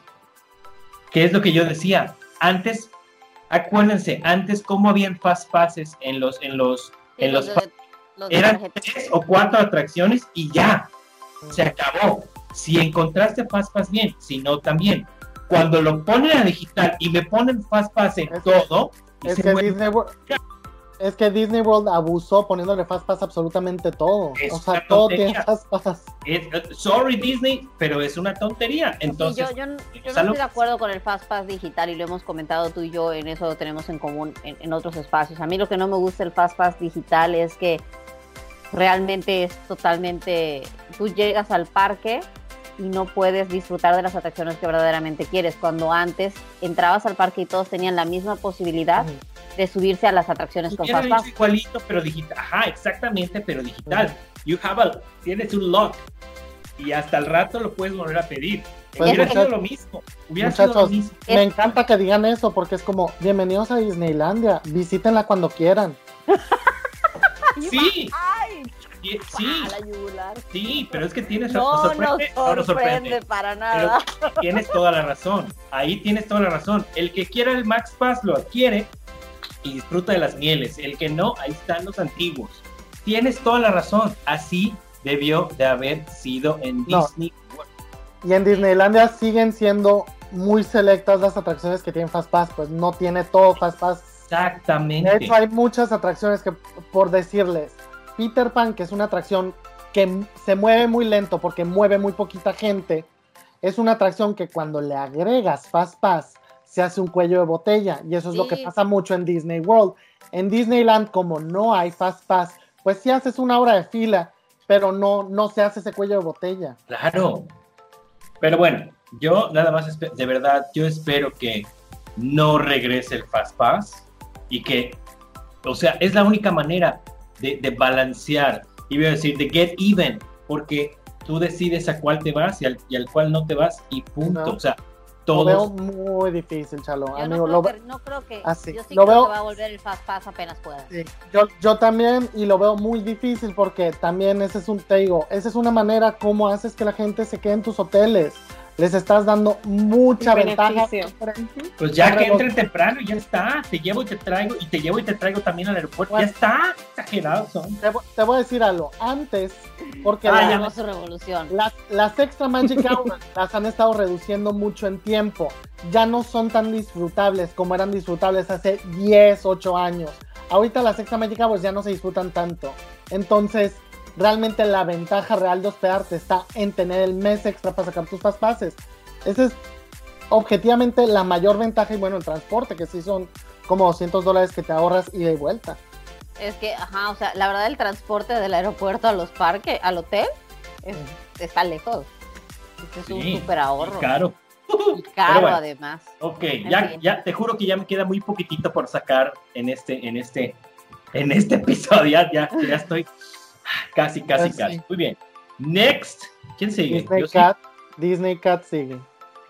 Que es lo que yo decía. Antes, acuérdense, antes cómo habían fast passes en los, en los, Sí, en los de- los de eran tarjeta. tres o cuatro atracciones y ya, se acabó. Si encontraste Fast Pass bien, si no también. Cuando lo ponen a digital y me ponen Fast Pass en todo, Es que, Disney World, es que Disney World abusó poniéndole Fast Pass absolutamente todo. Es o sea, todo tiene Fast Pass. es- eh, sorry Disney, pero es una tontería. Sí, Entonces, yo, yo, no- yo estoy de acuerdo con el Fast Pass digital y lo hemos comentado tú y yo, en eso lo tenemos en común en, en otros espacios. A mí lo que no me gusta del Fast Pass digital es que realmente es totalmente, tú llegas al parque y no puedes disfrutar de las atracciones que verdaderamente quieres, cuando antes entrabas al parque y todos tenían la misma posibilidad de subirse a las atracciones con Fast igualito, pero digital. Ajá, exactamente, pero digital. You have a, tienes un lock y hasta el rato lo puedes volver a pedir. Pues, hubiera sido muchachos- lo mismo. Hubiera sido lo Muchachos, mismo. me encanta que digan eso porque es como, bienvenidos a Disneylandia, visítenla cuando quieran. Sí, Sí, sí, pero es que tienes No nos sorprende, no nos sorprende para nada. Tienes toda la razón. Ahí tienes toda la razón. El que quiera el Max Pass lo adquiere y disfruta de las mieles. El que no, ahí están los antiguos. Tienes toda la razón. Así debió de haber sido en No. Disney. World. Y en Disneylandia siguen siendo muy selectas las atracciones que tienen Fast Pass, pues no tiene todo Fast Pass. De Exactamente. hecho, hay muchas atracciones que, por decirles, Peter Pan, que es una atracción que se mueve muy lento porque mueve muy poquita gente, es una atracción que cuando le agregas Fast Pass se hace un cuello de botella y eso es lo que pasa mucho en Disney World. En Disneyland como no hay Fast Pass, pues sí haces una hora de fila, pero no, no se hace ese cuello de botella. Claro. Pero bueno, yo nada más, de verdad, yo espero que no regrese el Fast Pass y que, o sea, es la única manera de, de balancear, y voy a decir, de get even, porque tú decides a cuál te vas y al, y al cual no te vas y punto. No. O sea, Lo veo muy difícil, Chalo. Yo Amigo, no, lo creo ve- que, no creo que. Así, Yo sí lo creo veo- que va a volver el Fast Pass apenas pueda. Sí, yo, yo también, y lo veo muy difícil porque también ese es un, te digo, esa es una manera como haces que la gente se quede en tus hoteles. Les estás dando mucha ventaja. Pues ya que entren temprano, ya está. Te llevo y te traigo, y te llevo y te traigo también al aeropuerto. Bueno. Ya está. Exagerados son. Te, te voy a decir algo. Antes, porque Ah, la- su revolución. las, las extra Magic Hours las han estado reduciendo mucho en tiempo. Ya no son tan disfrutables como eran disfrutables hace 10, 8 años. Ahorita las extra Magic Hours ya no se disfrutan tanto. Entonces, realmente la ventaja real de hospedarte está en tener el mes extra para sacar tus fast passes. Esa es objetivamente la mayor ventaja y bueno, el transporte, que sí son como 200 dólares que te ahorras ida y vuelta. Es que, ajá, o sea, la verdad, el transporte del aeropuerto a los parques, al hotel, es- está lejos. Este es un súper ahorro. y Caro. Y caro, bueno. además. Ok, ya, fin. ya, te juro que ya me queda muy poquitito por sacar en este, en este, en este episodio. Ya, ya, ya estoy casi, casi, casi. Muy bien. Next, ¿quién sigue? Disney Yo sí. Cat, Disney Cat sigue.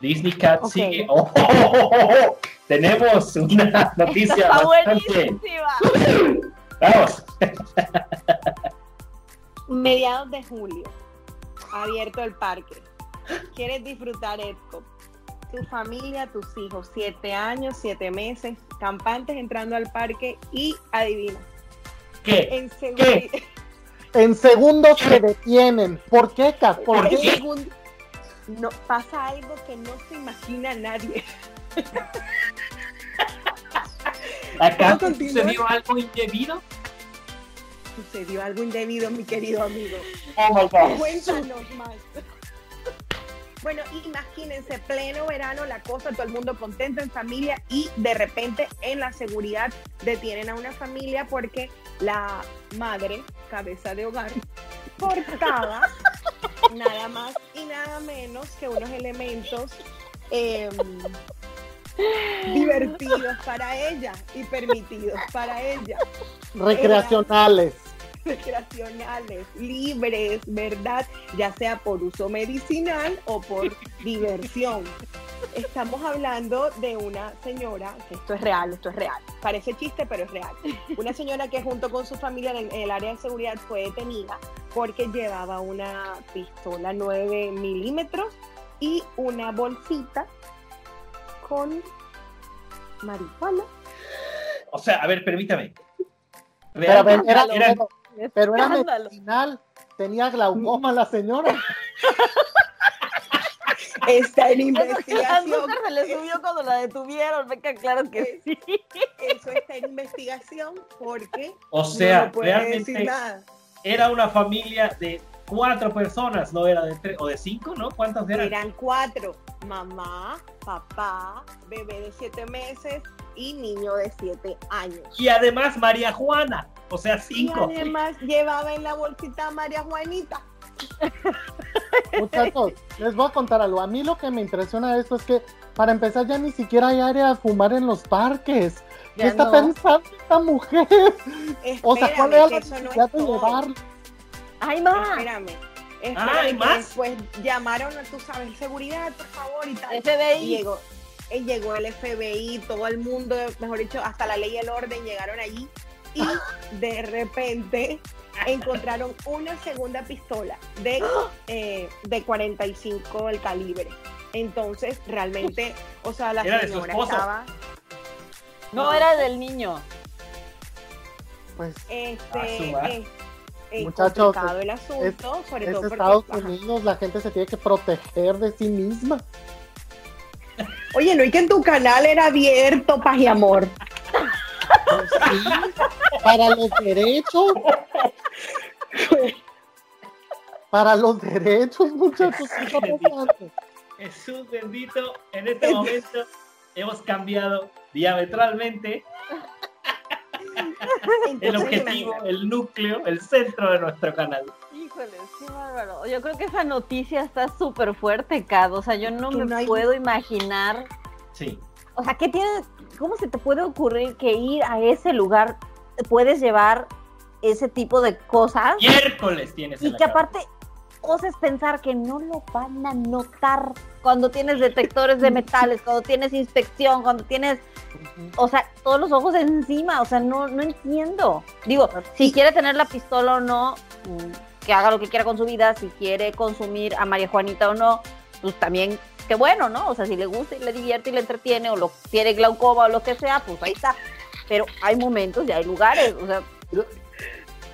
Disney Cat sigue. Oh, oh, oh, oh, oh. Tenemos una noticia Está bastante. buenísima. Vamos. Mediados de julio, abierto el parque. ¿Quieres disfrutar Epcot? Tu familia, tus hijos, siete años, siete meses, campantes entrando al parque y adivina, ¿Qué? en seguridad. En segundos se detienen. ¿Por qué, Kat? ¿Por qué? No, pasa algo que no se imagina nadie. ¿Acá sucedió algo indebido? Sucedió algo indebido, mi querido amigo. Oh my God. Cuéntanos más. Bueno, imagínense, pleno verano, la cosa, todo el mundo contento en familia y de repente en la seguridad detienen a una familia porque la madre, cabeza de hogar, portaba nada más y nada menos que unos elementos em, divertidos para ella y permitidos para ella Recreacionales. Recreacionales, libres, ¿verdad? Ya sea por uso medicinal o por diversión. Estamos hablando de una señora, que esto es real, esto es real. Parece chiste, pero es real. Una señora que junto con su familia en, en el área de seguridad fue detenida porque llevaba una pistola 9 milímetros y una bolsita con marihuana. O sea, a ver, permítame. Pero, era. pero- era medicinal. Tenía glaucoma la señora. Está en investigación. Se le subió cuando la detuvieron, me queda claro que sí. Eso está en investigación porque O sea, no puede decir realmente nada. era una familia de cuatro personas, no era de tres o de cinco, ¿no? ¿Cuántas eran? Eran cuatro, mamá, papá, bebé de siete meses y niño de siete años. Y además María Juana, o sea, Y cinco. además llevaba en la bolsita a María Juanita. Muchachos, les voy a contar algo. A mí lo que me impresiona de esto es que, para empezar, ya ni siquiera hay área de fumar en los parques. ¿Qué está no. pensando esta mujer? O sea, ¿cuál era la eso no es necesidad de todo. llevarlo? ¡Ay, más! Espérame. Ah, Espérame, ¿hay más? Después llamaron a, tú sabes, seguridad, por favor, y tal. Y FBI. llegó, y llegó el FBI, todo el mundo, mejor dicho, hasta la ley y el orden llegaron allí y de repente encontraron una segunda pistola de, eh, de 45 el calibre. Entonces, realmente, o sea, la Era de su señora estaba No, era del niño. Pues este, Muchachos, complicado el asunto, sobre es todo porque Estados ajá. Unidos, la gente se tiene que proteger de sí misma. Oye, no, y que en tu canal era abierto, paz y amor. Sí, para los derechos. Para los derechos, muchachos. Jesús bendito, en este momento hemos cambiado diametralmente el objetivo, el núcleo, el centro de nuestro canal. Híjole, qué bárbaro. Yo creo que esa noticia está súper fuerte, Cad. O sea, yo no me no hay- puedo imaginar. Sí. O sea, ¿qué tienes? ¿Cómo se te puede ocurrir que ir a ese lugar puedes llevar ese tipo de cosas? Miércoles tienes en Y que aparte oses pensar que no lo van a notar cuando tienes detectores de metales, cuando tienes inspección, cuando tienes, o sea, todos los ojos encima, o sea, no, no entiendo. Digo, si quiere tener la pistola o no, mm, que haga lo que quiera con su vida, si quiere consumir a María Juanita o no, pues también, qué bueno, ¿no? O sea, si le gusta y le divierte y le entretiene, o lo tiene glaucoma o lo que sea, pues ahí está. Pero hay momentos y hay lugares, o sea,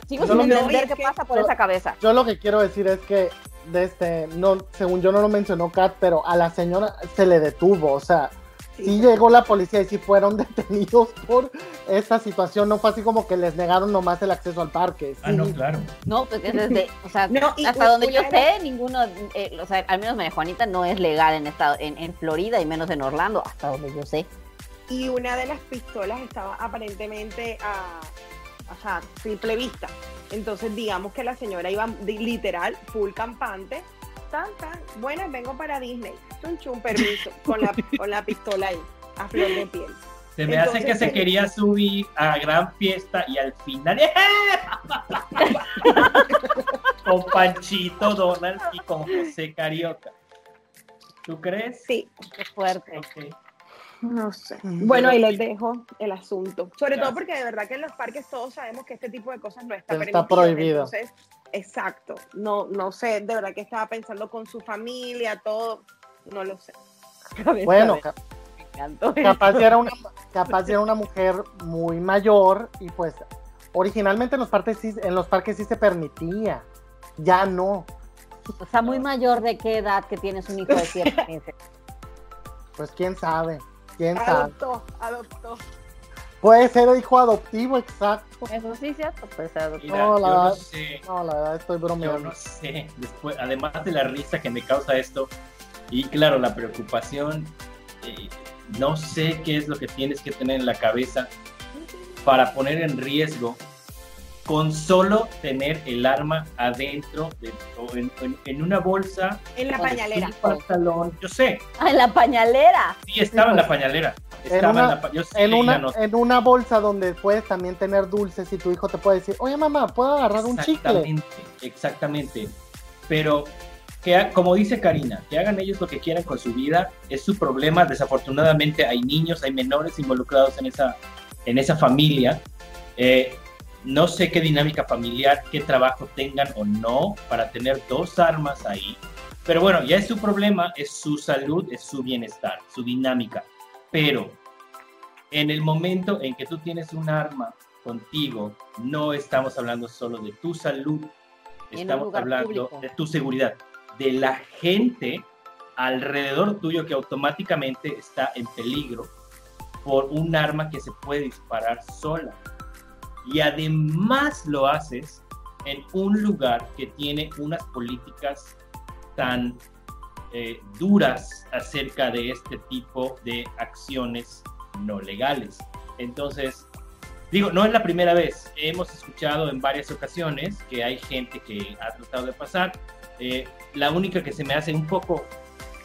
sigo Yo sin entender qué que- pasa por yo- esa cabeza. Yo lo que quiero decir es que, de este, no, según yo no lo mencionó Kat, pero a la señora se le detuvo, o sea, sí, llegó la policía y sí fueron detenidos por esta situación, no fue así como que les negaron nomás el acceso al parque. Ah, sí. no, claro. No, pues es desde, o sea, No, hasta donde yo sé, ninguno, eh, o sea, al menos María Juanita no es legal en estado, en, en Florida y menos en Orlando, hasta donde yo sé. Y una de las pistolas estaba aparentemente a, o sea, simple vista. Entonces, digamos que la señora iba literal, full campante. Tan, buenas, vengo para Disney. Chun, chun, permiso. Con la, con la pistola ahí, a flor de piel. Se me hace que se sí. quería subir a gran fiesta y al final con Panchito Donald y con José Carioca. ¿Tú crees? Sí, Qué fuerte. No sé. Bueno, ahí les dejo el asunto. Sobre Gracias. todo porque de verdad que en los parques todos sabemos que este tipo de cosas no está, Está permitido. prohibido. Entonces, exacto. No, no sé, de verdad que estaba pensando con su familia, todo. No lo sé. Bueno, ca- Me encantó capaz ya era una, capaz ya era una mujer muy mayor y pues originalmente en los parques sí, en los parques sí se permitía, ya no. O sea, muy mayor de qué edad que tienes un hijo de siete meses. Pues quién sabe, quién sabe. Adoptó, adoptó. Puede ser hijo adoptivo, exacto. Eso sí, cierto, pues. Mira, No, la yo no verdad- sé, No, la verdad estoy yo bromeando. no sé. Después, además de la risa que me causa esto, y claro, la preocupación, eh, no sé qué es lo que tienes que tener en la cabeza para poner en riesgo con solo tener el arma adentro de, o en, en- en una bolsa, En la pañalera. un pantalón, yo sé, Ah, en la pañalera. sí estaba en la pañalera, en estaba en, una- la yo En una, en bolsa donde puedes también tener dulces y tu hijo te puede decir, oye mamá, ¿puedo agarrar un chicle? Exactamente, exactamente. Pero que ha- como dice Karina, que hagan ellos lo que quieran con su vida, es su problema. Desafortunadamente hay niños, hay menores involucrados en esa, en esa familia. Eh, no sé qué dinámica familiar, qué trabajo tengan o no para tener dos armas ahí. Pero bueno, ya es su problema, es su salud, es su bienestar, su dinámica. Pero en el momento en que tú tienes un arma contigo, no estamos hablando solo de tu salud, estamos hablando público. de tu seguridad, de la gente alrededor tuyo que automáticamente está en peligro por un arma que se puede disparar sola. Y además lo haces en un lugar que tiene unas políticas tan eh, duras acerca de este tipo de acciones no legales. Entonces, digo, no es la primera vez. Hemos escuchado en varias ocasiones que hay gente que ha tratado de pasar. Eh, la única que se me hace un poco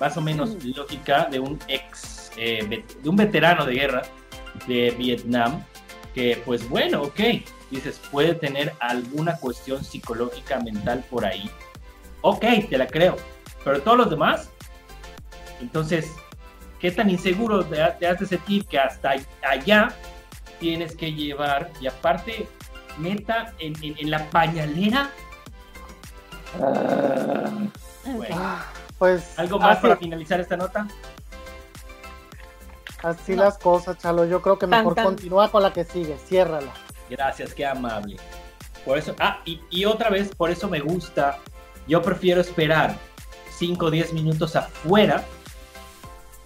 más o menos lógica de un ex, eh, de un veterano de guerra de Vietnam, que pues bueno, ok, dices, puede tener alguna cuestión psicológica, mental por ahí. Ok, te la creo. Pero todos los demás, entonces, ¿qué tan inseguro te, te hace sentir que hasta allá tienes que llevar? Y aparte, neta, en, en- en la pañalera. Bueno, Pues ¿Algo más para finalizar esta nota? Así No. las cosas, Chalo. Yo creo que Tan, mejor tan. continúa con la que sigue, ciérrala. Gracias, qué amable. Por eso, ah, y, y otra vez, por eso me gusta. Yo prefiero esperar 5 o 10 minutos afuera,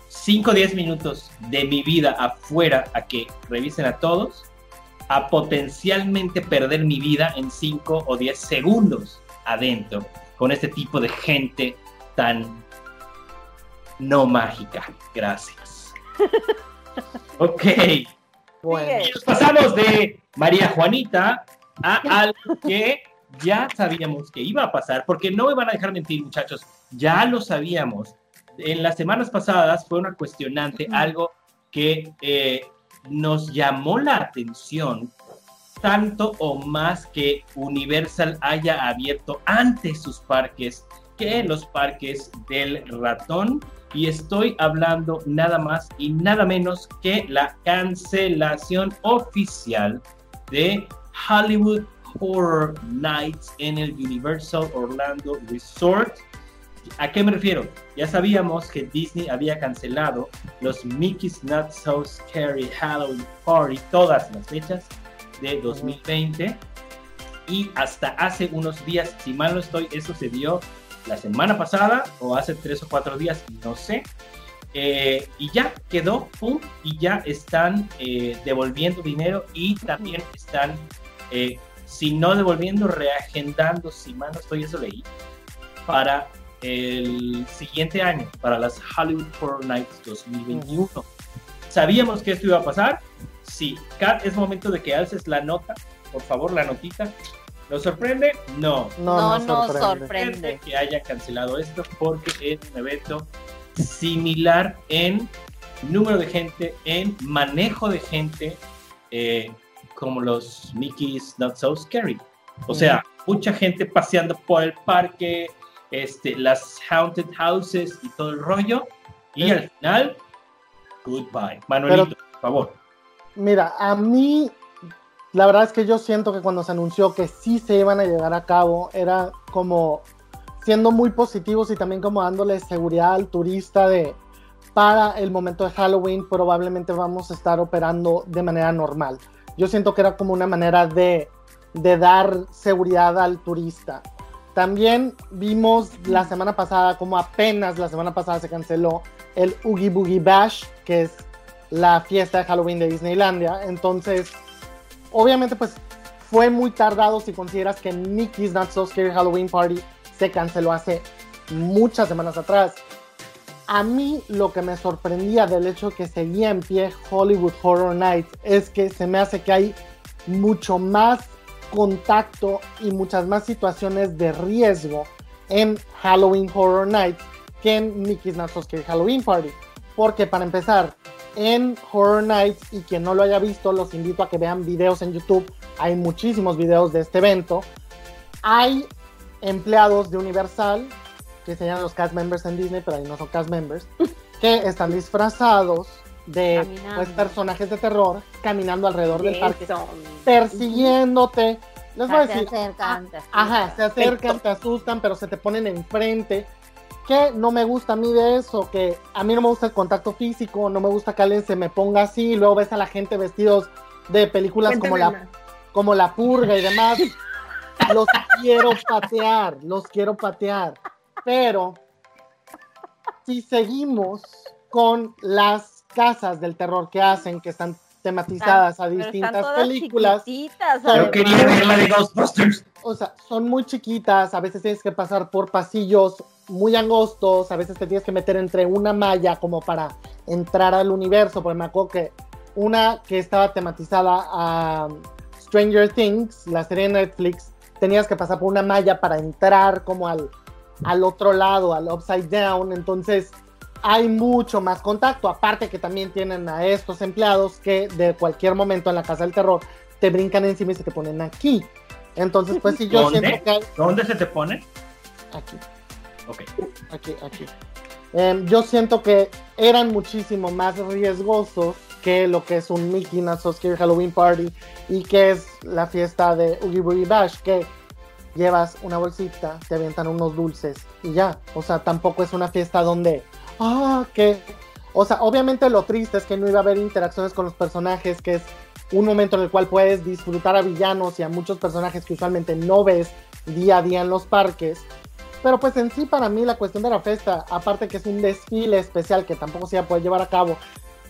5 o 10 minutos de mi vida afuera a que revisen a todos, a potencialmente perder mi vida en 5 o 10 segundos adentro con este tipo de gente tan no mágica. Gracias. Ok. Bueno, Y nos pasamos de María Juanita a algo que ya sabíamos que iba a pasar, porque no me van a dejar mentir, muchachos, ya lo sabíamos. En las semanas pasadas fue una cuestionante, algo que eh, nos llamó la atención, tanto o más que Universal haya abierto antes sus parques que los parques del ratón. Y estoy hablando nada más y nada menos que la cancelación oficial de Hollywood Horror Nights en el Universal Orlando Resort. ¿A qué me refiero? Ya sabíamos que Disney había cancelado los Mickey's Not So Scary Halloween Party, todas las fechas de 2020. Y hasta hace unos días, si mal no estoy, eso se dio la semana pasada o hace tres o cuatro días, no sé. Eh, y ya quedó, pum, y ya están eh, devolviendo dinero y también están, eh, si no devolviendo, reagendando, si mal no estoy, eso leí, para el siguiente año, para las Hollywood Horror Nights 2021. ¿Sabíamos que esto iba a pasar? Sí. Kat, es momento de que alces la nota, por favor, la notita. ¿Nos sorprende? No. No, no, no sorprende. que haya cancelado esto porque es un evento similar en número de gente, en manejo de gente, eh, como los Mickey's Not So Scary. O sea, mucha gente paseando por el parque, este, las haunted houses y todo el rollo. Y al final, goodbye. Manuelito, por favor. Mira, a mí la verdad es que yo siento que cuando se anunció que sí se iban a llevar a cabo, era como siendo muy positivos y también como dándole seguridad al turista de para el momento de Halloween probablemente vamos a estar operando de manera normal. Yo siento que era como una manera de, de dar seguridad al turista. También vimos la semana pasada, como apenas la semana pasada se canceló el Oogie Boogie Bash, que es la fiesta de Halloween de Disneylandia. Entonces, obviamente, pues fue muy tardado si consideras que Mickey's Not So Scary Halloween Party se canceló hace muchas semanas atrás. A mí lo que me sorprendía del hecho que seguía en pie Hollywood Horror Nights es que se me hace que hay mucho más contacto y muchas más situaciones de riesgo en Halloween Horror Nights que en Mickey's Not So Scary Halloween Party. Porque para empezar, en Horror Nights, y quien no lo haya visto, los invito a que vean videos en YouTube. Hay muchísimos videos de este evento. Hay empleados de Universal, que se llaman los cast members en Disney, pero ahí no son cast members, que están disfrazados de pues, personajes de terror caminando alrededor del parque, persiguiéndote. Les voy a Se decir, acercan, te Ajá, se acercan, te asustan, pero se te ponen enfrente. ¿Qué no me gusta a mí de eso? Que a mí no me gusta el contacto físico, no me gusta que alguien se me ponga así, y luego ves a la gente vestidos de películas como la, más. como la purga y demás. Los quiero patear, los quiero patear. Pero si seguimos con las casas del terror que hacen, que están tematizadas a distintas películas, Yo quería ver la de Ghostbusters. O sea, son muy chiquitas, a veces tienes que pasar por pasillos muy angostos, a veces te tienes que meter entre una malla como para entrar al universo, porque me acuerdo que una que estaba tematizada a Stranger Things, la serie de Netflix, tenías que pasar por una malla para entrar como al, al otro lado, al upside down, entonces hay mucho más contacto, aparte que también tienen a estos empleados que de cualquier momento en la casa del terror te brincan encima y se te ponen aquí. Entonces, pues sí, yo ¿Dónde? siento que hay- ¿Dónde se te pone? aquí, Ok. aquí, aquí. Em, yo siento que eran muchísimo más riesgosos que lo que es un Mickey Scary Halloween Party y que es la fiesta de Oogie Boogie Bash, que llevas una bolsita, te avientan unos dulces y ya. O sea, tampoco es una fiesta donde, ah, que... O sea, obviamente lo triste es que no iba a haber interacciones con los personajes, que es un momento en el cual puedes disfrutar a villanos y a muchos personajes que usualmente no ves día a día en los parques. Pero pues en sí para mí la cuestión de la fiesta, aparte que es un desfile especial que tampoco se va a poder llevar a cabo,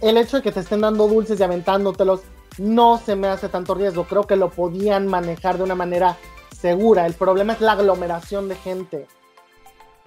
el hecho de que te estén dando dulces y aventándotelos no se me hace tanto riesgo. Creo que lo podían manejar de una manera segura. El problema es la aglomeración de gente.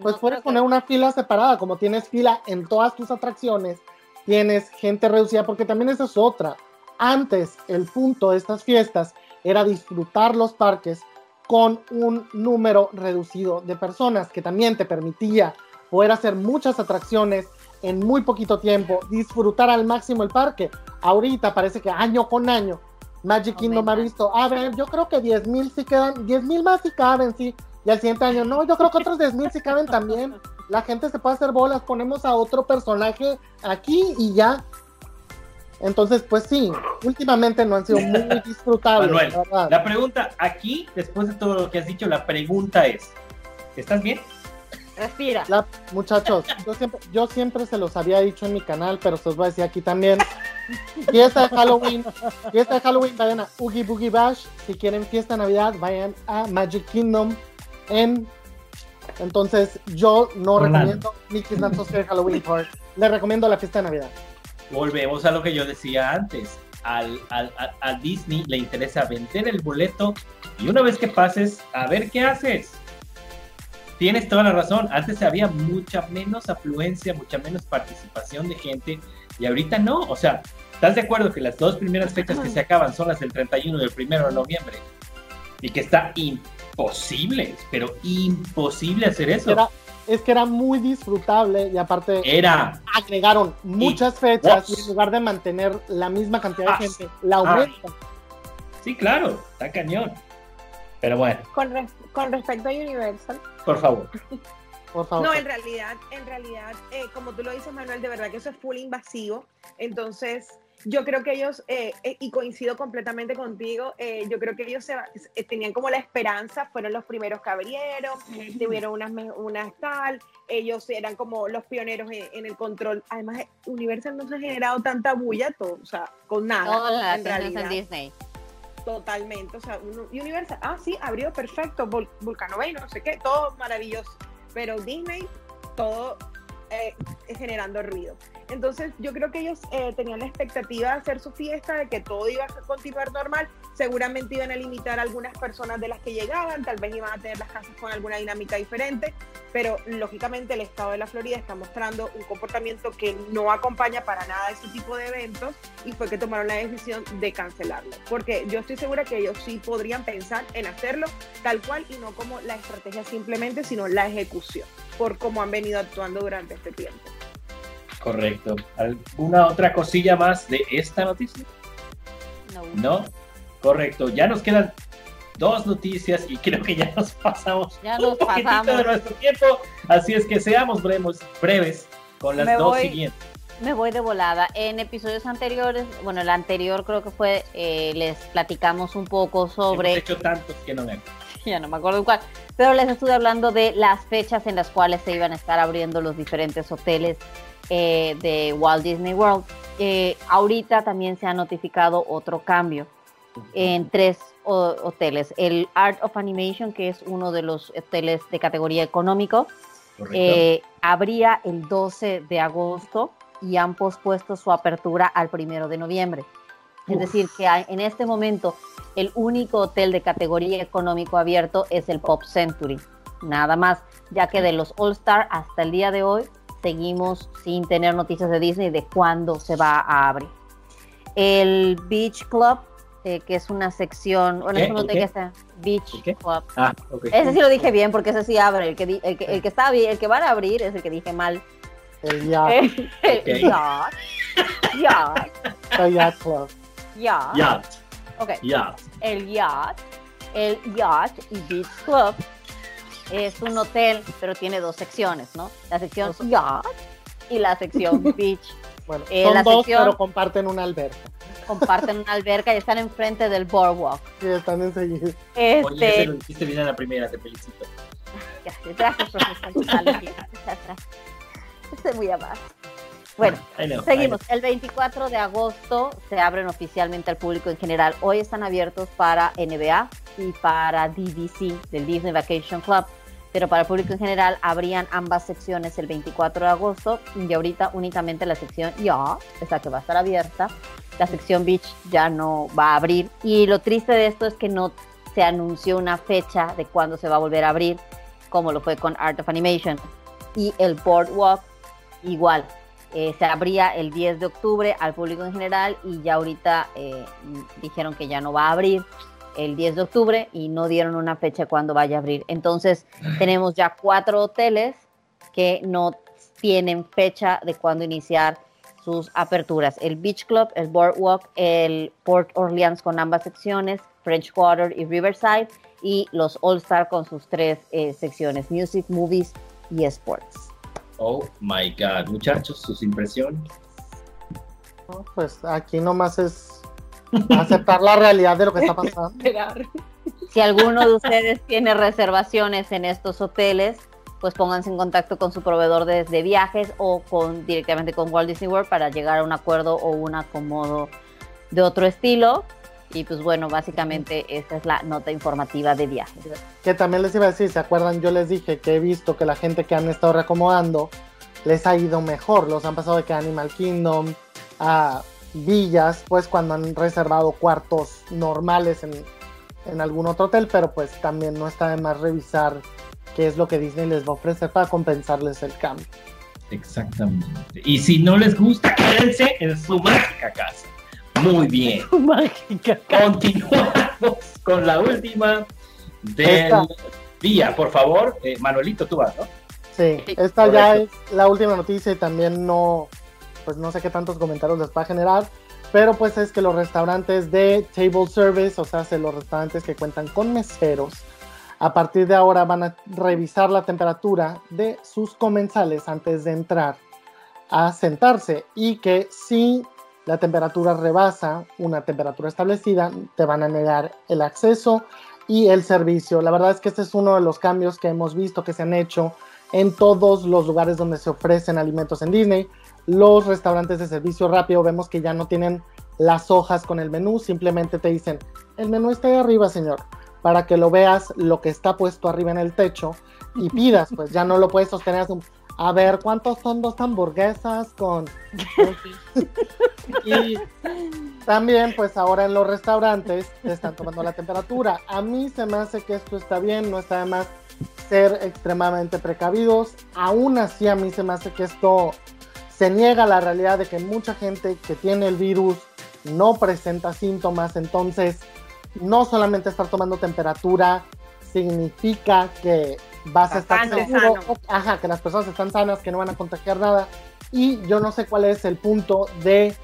Pues No puedes que- poner una fila separada, como tienes fila en todas tus atracciones, tienes gente reducida, porque también esa es otra. Antes, el punto de estas fiestas era disfrutar los parques con un número reducido de personas, que también te permitía poder hacer muchas atracciones en muy poquito tiempo, disfrutar al máximo el parque. Ahorita parece que año con año Magic Kingdom ha visto, a ver, yo creo que 10 mil sí quedan, 10 mil más sí caben, sí. Y al siguiente año, no, yo creo que otros 10 mil sí caben también. La gente se puede hacer bolas, ponemos a otro personaje aquí y ya. Entonces, pues sí, últimamente no han sido muy disfrutables. Manuel, la verdad. la pregunta aquí, después de todo lo que has dicho, la pregunta es, ¿estás bien? Respira. La- muchachos, yo siempre, yo siempre se los había dicho en mi canal, pero se los voy a decir aquí también. Fiesta de Halloween, fiesta de Halloween, vayan a Oogie Boogie Bash. Si quieren fiesta de Navidad, vayan a Magic Kingdom en entonces yo no Orlando. recomiendo Mickey's Not So Halloween Park. Les recomiendo la fiesta de Navidad. Volvemos a lo que yo decía antes. Al, al- a, a Disney le interesa vender el boleto y una vez que pases, a ver qué haces. Tienes toda la razón. Antes había mucha menos afluencia, mucha menos participación de gente y ahorita no. O sea, ¿estás de acuerdo que las dos primeras fechas que se acaban son las del 31 y el 1 de noviembre? Y que está imposible, pero imposible hacer eso. Era, es que era muy disfrutable y aparte Era. agregaron muchas fechas y en lugar de mantener la misma cantidad Ah. de gente, la aumentan. Sí, claro, está cañón. Pero bueno, Con, res- con respecto a Universal, por favor. Por favor. No, en realidad, en realidad, eh, como tú lo dices, Manuel, de verdad que eso es full invasivo. Entonces, yo creo que ellos, eh, eh, y coincido completamente contigo, eh, yo creo que ellos se, tenían como la esperanza, fueron los primeros que abrieron, tuvieron unas, unas tal, ellos eran como los pioneros en, en el control. Además, Universal no se ha generado tanta bulla, todo, o sea, con nada. En en realidad. Disney. Totalmente, o sea, Universal, ah, sí, abrió perfecto, Vol- Vulcano Bay, no sé qué, todo maravilloso, pero Disney, todo eh, generando ruido. Entonces, yo creo que ellos eh, tenían la expectativa de hacer su fiesta, de que todo iba a continuar normal, seguramente iban a limitar a algunas personas de las que llegaban, tal vez iban a tener las casas con alguna dinámica diferente, pero lógicamente el estado de la Florida está mostrando un comportamiento que no acompaña para nada ese tipo de eventos y fue que tomaron la decisión de cancelarlo. Porque yo estoy segura que ellos sí podrían pensar en hacerlo tal cual y no como la estrategia simplemente, sino la ejecución, por cómo han venido actuando durante este tiempo. Correcto. ¿Alguna otra cosilla más de esta noticia? No. No. Correcto. Ya nos quedan dos noticias y creo que ya nos pasamos Ya un poquitito pasamos. de nuestro tiempo. Así es que seamos breves, breves con las Me dos voy. siguientes. Me voy de volada. En episodios anteriores, bueno, el anterior creo que fue, eh, les platicamos un poco Hemos sobre, hecho tantos que no me acuerdo. ya no me acuerdo cuál, pero les estuve hablando de las fechas en las cuales se iban a estar abriendo los diferentes hoteles eh, de Walt Disney World. Eh, ahorita también se ha notificado otro cambio en tres hoteles. El Art of Animation, que es uno de los hoteles de categoría económico, eh, abría el 12 de agosto y han pospuesto su apertura al primero de noviembre. Es Uf. decir, que hay- en este momento el único hotel de categoría económico abierto es el Pop Century, nada más, ya que de los All Star hasta el día de hoy seguimos sin tener noticias de Disney de cuándo se va a abrir. El Beach Club, eh, que es una sección, bueno, ¿Qué? es un ¿El hotel qué? que está Beach. Club. Ah. Ese sí lo dije bien porque ese sí abre. El que, el que, el que está bien, el que van a abrir es el que dije mal. El Yacht, el yacht. Yacht. el Yacht Club. Yacht. Yacht. Ok. Yacht. El yacht. El yacht y beach club es un hotel, pero tiene dos secciones, ¿no? La sección yacht y la sección beach. Bueno, Eh, son la dos, sección- pero comparten una alberca. Comparten una alberca y están enfrente del boardwalk. Sí, están enseguida. Oye, ese Este, lo bien en la primera, te felicito. Gracias, gracias, profesor. Estoy muy amable. Bueno, know, seguimos. El 24 de agosto se abren oficialmente al público en general. Hoy están abiertos para NBA y para DVC, del Disney Vacation Club. Pero para el público en general abrían ambas secciones el 24 de agosto y ahorita únicamente la sección Ya, esa que va a estar abierta. La sección Beach ya no va a abrir. Y lo triste de esto es que no se anunció una fecha de cuándo se va a volver a abrir. como lo fue con Art of Animation. Y el Boardwalk, igual, eh, se abría el 10 de octubre al público en general y ya ahorita eh, dijeron que ya no va a abrir el 10 de octubre y no dieron una fecha cuando vaya a abrir. Entonces tenemos ya cuatro hoteles que no tienen fecha de cuándo iniciar sus aperturas. El Beach Club, el Boardwalk, el Port Orleans con ambas secciones, French Quarter y Riverside, y los All Star con sus tres eh, secciones, Music, Movies y Sports. Oh my God, muchachos, sus impresiones. Pues aquí nomás es aceptar la realidad de lo que está pasando. Si alguno de ustedes tiene reservaciones en estos hoteles, pues pónganse en contacto con su proveedor de, de, viajes o con directamente con Walt Disney World para llegar a un acuerdo o un acomodo de otro estilo. Y pues bueno, básicamente esta es la nota informativa de viajes. Que también les iba a decir, ¿se acuerdan? Yo les dije que he visto que la gente que han estado reacomodando les ha ido mejor. Los han pasado de que Animal Kingdom a villas, pues cuando han reservado cuartos normales en, en algún otro hotel, pero pues también no está de más revisar qué es lo que Disney les va a ofrecer para compensarles el cambio. Exactamente. Y si no les gusta, quédense en su mágica casa. Muy bien. Mágica. Continuamos con la última del Esta. día. Por favor, eh, Manuelito, tú vas, ¿no? Sí, esta ya es la última noticia y también no, pues no sé qué tantos comentarios les va a generar, pero pues es que los restaurantes de table service, o sea, se- los restaurantes que cuentan con meseros, a partir de ahora van a revisar la temperatura de sus comensales antes de entrar a sentarse y que si la temperatura rebasa una temperatura establecida, te van a negar el acceso y el servicio. La verdad es que este es uno de los cambios que hemos visto que se han hecho en todos los lugares donde se ofrecen alimentos en Disney. Los restaurantes de servicio rápido vemos que ya no tienen las hojas con el menú, simplemente te dicen, el menú está ahí arriba, señor, para que lo veas lo que está puesto arriba en el techo y pidas, pues ya no lo puedes sostener. A ver, ¿cuántos son dos hamburguesas con... y también, pues ahora en los restaurantes te están tomando la temperatura. A mí se me hace que esto está bien, no está de más ser extremadamente precavidos. Aún así, a mí se me hace que esto se niega a la realidad de que mucha gente que tiene el virus no presenta síntomas. Entonces, no solamente estar tomando temperatura significa que vas a estar seguro, sano. ajá, que las personas están sanas, que no van a contagiar nada. Y yo no sé cuál es el punto de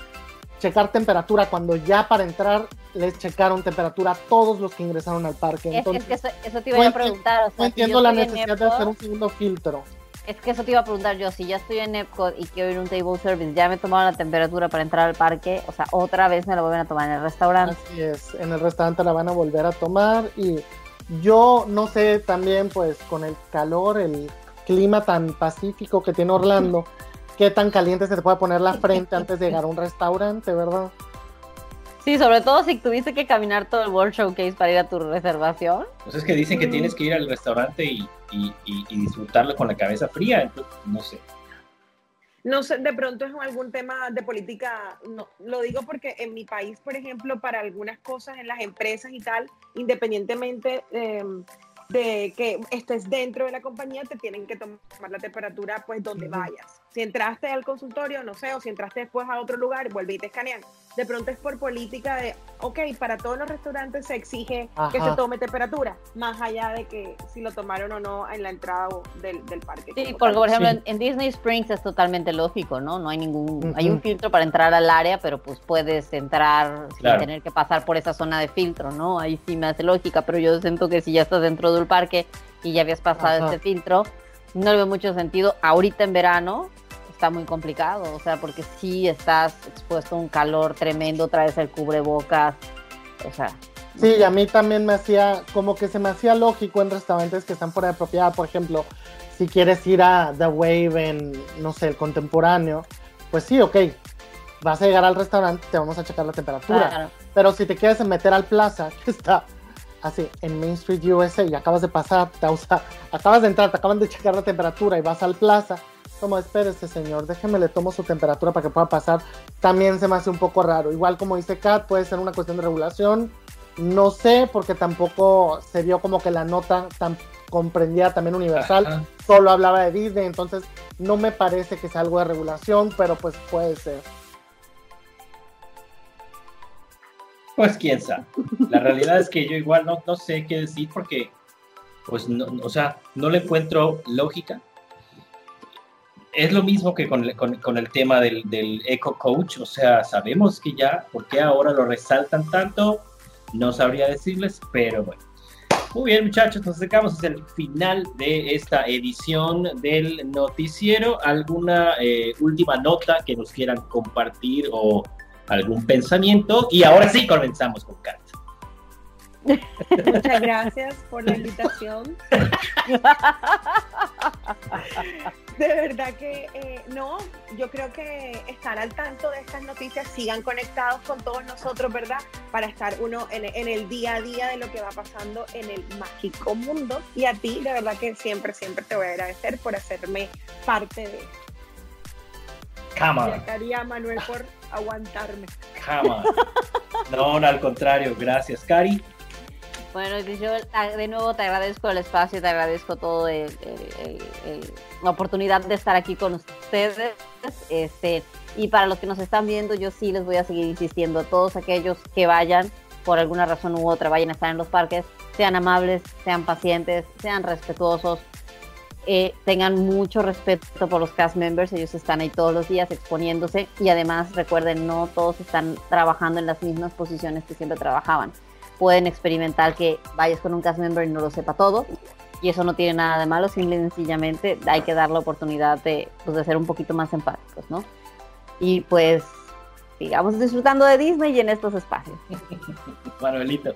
checar temperatura cuando ya para entrar les checaron temperatura a todos los que ingresaron al parque. Es, Entonces, es que eso, eso te iba no a preguntar. O sea, no si entiendo yo la necesidad de Epcot, hacer un segundo filtro. Es que eso te iba a preguntar yo, si ya estoy en Epcot y quiero ir a un table service, ya me tomaron la temperatura para entrar al parque, o sea, otra vez me la vuelven a tomar en el restaurante. Así es, en el restaurante la van a volver a tomar y yo no sé también pues con el calor, el clima tan pacífico que tiene Orlando, qué tan caliente se te puede poner la frente antes de llegar a un restaurante, ¿verdad? Sí, sobre todo si tuviste que caminar todo el World Showcase para ir a tu reservación. Pues es que dicen que tienes que ir al restaurante y, y- y- y disfrutarlo con la cabeza fría, entonces no sé. No sé, de pronto es algún tema de política, no, lo digo porque en mi país, por ejemplo, para algunas cosas en las empresas y tal, independientemente eh, de que estés dentro de la compañía, te tienen que tomar la temperatura pues donde vayas. Si entraste al consultorio, no sé, o si entraste después a otro lugar, vuelve y te escanean. De pronto es por política de, ok, para todos los restaurantes se exige que Ajá. se tome temperatura, más allá de que si lo tomaron o no en la entrada del, del parque. Sí, porque tal. por ejemplo Sí. en, en Disney Springs es totalmente lógico, ¿no? No hay ningún, hay un filtro para entrar al área, pero pues puedes entrar Claro. sin tener que pasar por esa zona de filtro, ¿no? Ahí sí me hace lógica, pero yo siento que si ya estás dentro del parque y ya habías pasado Ajá. ese filtro, no le veo mucho sentido. Ahorita en verano está muy complicado, o sea, porque sí estás expuesto a un calor tremendo, traes el cubrebocas, o sea, Sí, y a mí también me hacía, como que se me hacía lógico en restaurantes que están fuera de propiedad, por ejemplo, si quieres ir a The Wave en, no sé, el contemporáneo, pues sí, ok, vas a llegar al restaurante, te vamos a checar la temperatura. claro. Pero si te quieres meter al plaza, que está así en Main Street USA y acabas de pasar, te, o sea, acabas de entrar, te acaban de checar la temperatura y vas al plaza, como espérese señor, déjeme le tomo su temperatura para que pueda pasar, también se me hace un poco raro. Igual como dice Kat, puede ser una cuestión de regulación, no sé, porque tampoco se vio como que la nota tan comprendía también Universal, Ajá. solo hablaba de Disney, entonces no me parece que sea algo de regulación, pero pues puede ser. Pues quién sabe. La realidad es que yo igual no, no sé qué decir porque, pues, no, o sea, no le encuentro lógica. Es lo mismo que con, el- con- con el tema del, del Eco Coach, o sea, sabemos que ya, ¿por qué ahora lo resaltan tanto? No sabría decirles, pero bueno. Muy bien, muchachos, nos acercamos hacia el final de esta edición del noticiero. ¿Alguna eh, última nota que nos quieran compartir o algún pensamiento? Y ahora sí comenzamos con Kat. Muchas gracias por la invitación. De verdad que eh, no, yo creo que estar al tanto de estas noticias, sigan conectados con todos nosotros, ¿verdad? Para estar uno en, en el día a día de lo que va pasando en el mágico mundo. Y a ti, de verdad que siempre, siempre te voy a agradecer por hacerme parte de esto. Come Y on, a Cari y a Manuel por aguantarme. on. No, no, al contrario, gracias, Cari. Bueno, yo ah, de nuevo te agradezco el espacio, te agradezco todo el- la oportunidad de estar aquí con ustedes. Este, y para los que nos están viendo, yo sí les voy a seguir insistiendo, todos aquellos que vayan, por alguna razón u otra, vayan a estar en los parques, sean amables, sean pacientes, sean respetuosos, eh, tengan mucho respeto por los cast members, ellos están ahí todos los días exponiéndose y además recuerden, no todos están trabajando en las mismas posiciones que siempre trabajaban pueden experimentar que vayas con un cast member y no lo sepa todo. Y eso no tiene nada de malo, simple y sencillamente hay que dar la oportunidad de, pues, de ser un poquito más empáticos, ¿no? Y pues sigamos disfrutando de Disney y en estos espacios. Manuelito.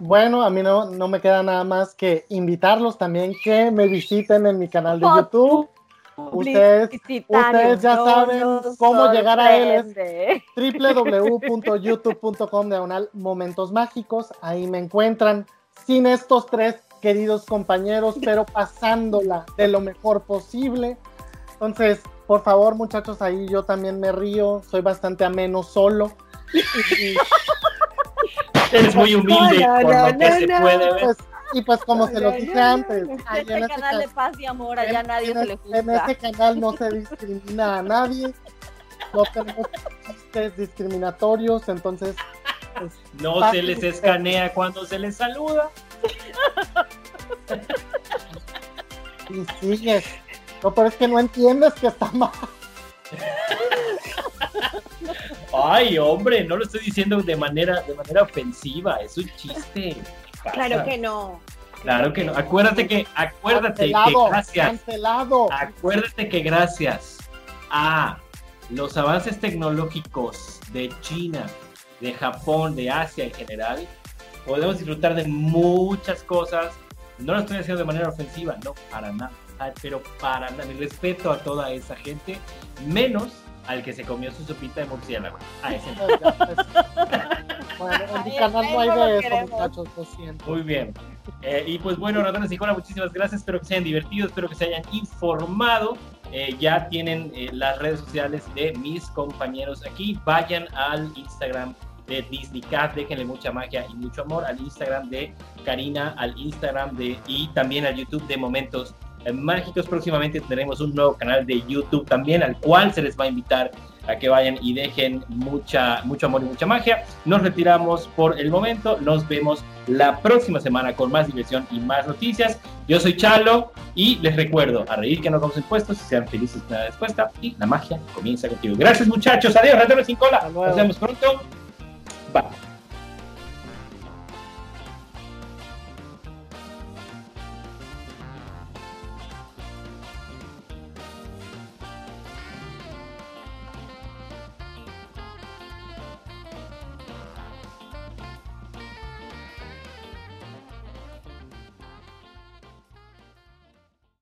Bueno, a mí no, no me queda nada más que invitarlos también que me visiten en mi canal de YouTube. Ustedes, ustedes ya saben cómo llegar a él. Es www.youtube.com diagonal momentos mágicos. Ahí me encuentran sin estos tres queridos compañeros, pero pasándola de lo mejor posible. Entonces, por favor, muchachos, ahí yo también me río. Soy bastante ameno solo. Y- Eres muy humilde No, no, por lo no, que no, se puede ver. pues, y pues como se los dije antes, Este en ese canal de paz y amor, allá en- nadie en, se le en juzga. ese canal no se discrimina a nadie, no tenemos chistes discriminatorios, entonces pues, No se les escanea cuando se les saluda. y sigues. No, pero es que no entiendes que está mal. Ay, hombre, no lo estoy diciendo de manera, de manera ofensiva, es un chiste. Pasa. Claro que no. Claro que no. Acuérdate que, acuérdate que gracias, cancelado. acuérdate que gracias a los avances tecnológicos de China, de Japón, de Asia en general, podemos disfrutar de muchas cosas. No lo estoy haciendo de manera ofensiva, no, para nada. Pero para nada, mi respeto a toda esa gente, menos al que se comió su sopita de murciélago. A ese no. Bueno, en mi canal no hay de eso, muchachos, lo siento. Muy bien. Eh, y pues bueno, ratones y cola, muchísimas gracias. Espero que se hayan divertido, espero que se hayan informado. Eh, ya tienen eh, las redes sociales de mis compañeros aquí. Vayan al Instagram de Disney Cat, déjenle mucha magia y mucho amor. Al Instagram de Karina, al Instagram de y también al YouTube de Momentos Mágicos. Próximamente tendremos un nuevo canal de YouTube también, al cual se les va a invitar a que vayan y dejen mucha, mucho amor y mucha magia. Nos retiramos por el momento. Nos vemos la próxima semana con más diversión y más noticias. Yo soy Chalo y les recuerdo a reír que no vamos impuestos, sean felices de la respuesta y la magia comienza contigo. Gracias muchachos, adiós, ratones sin cola. Nos vemos pronto. Bye.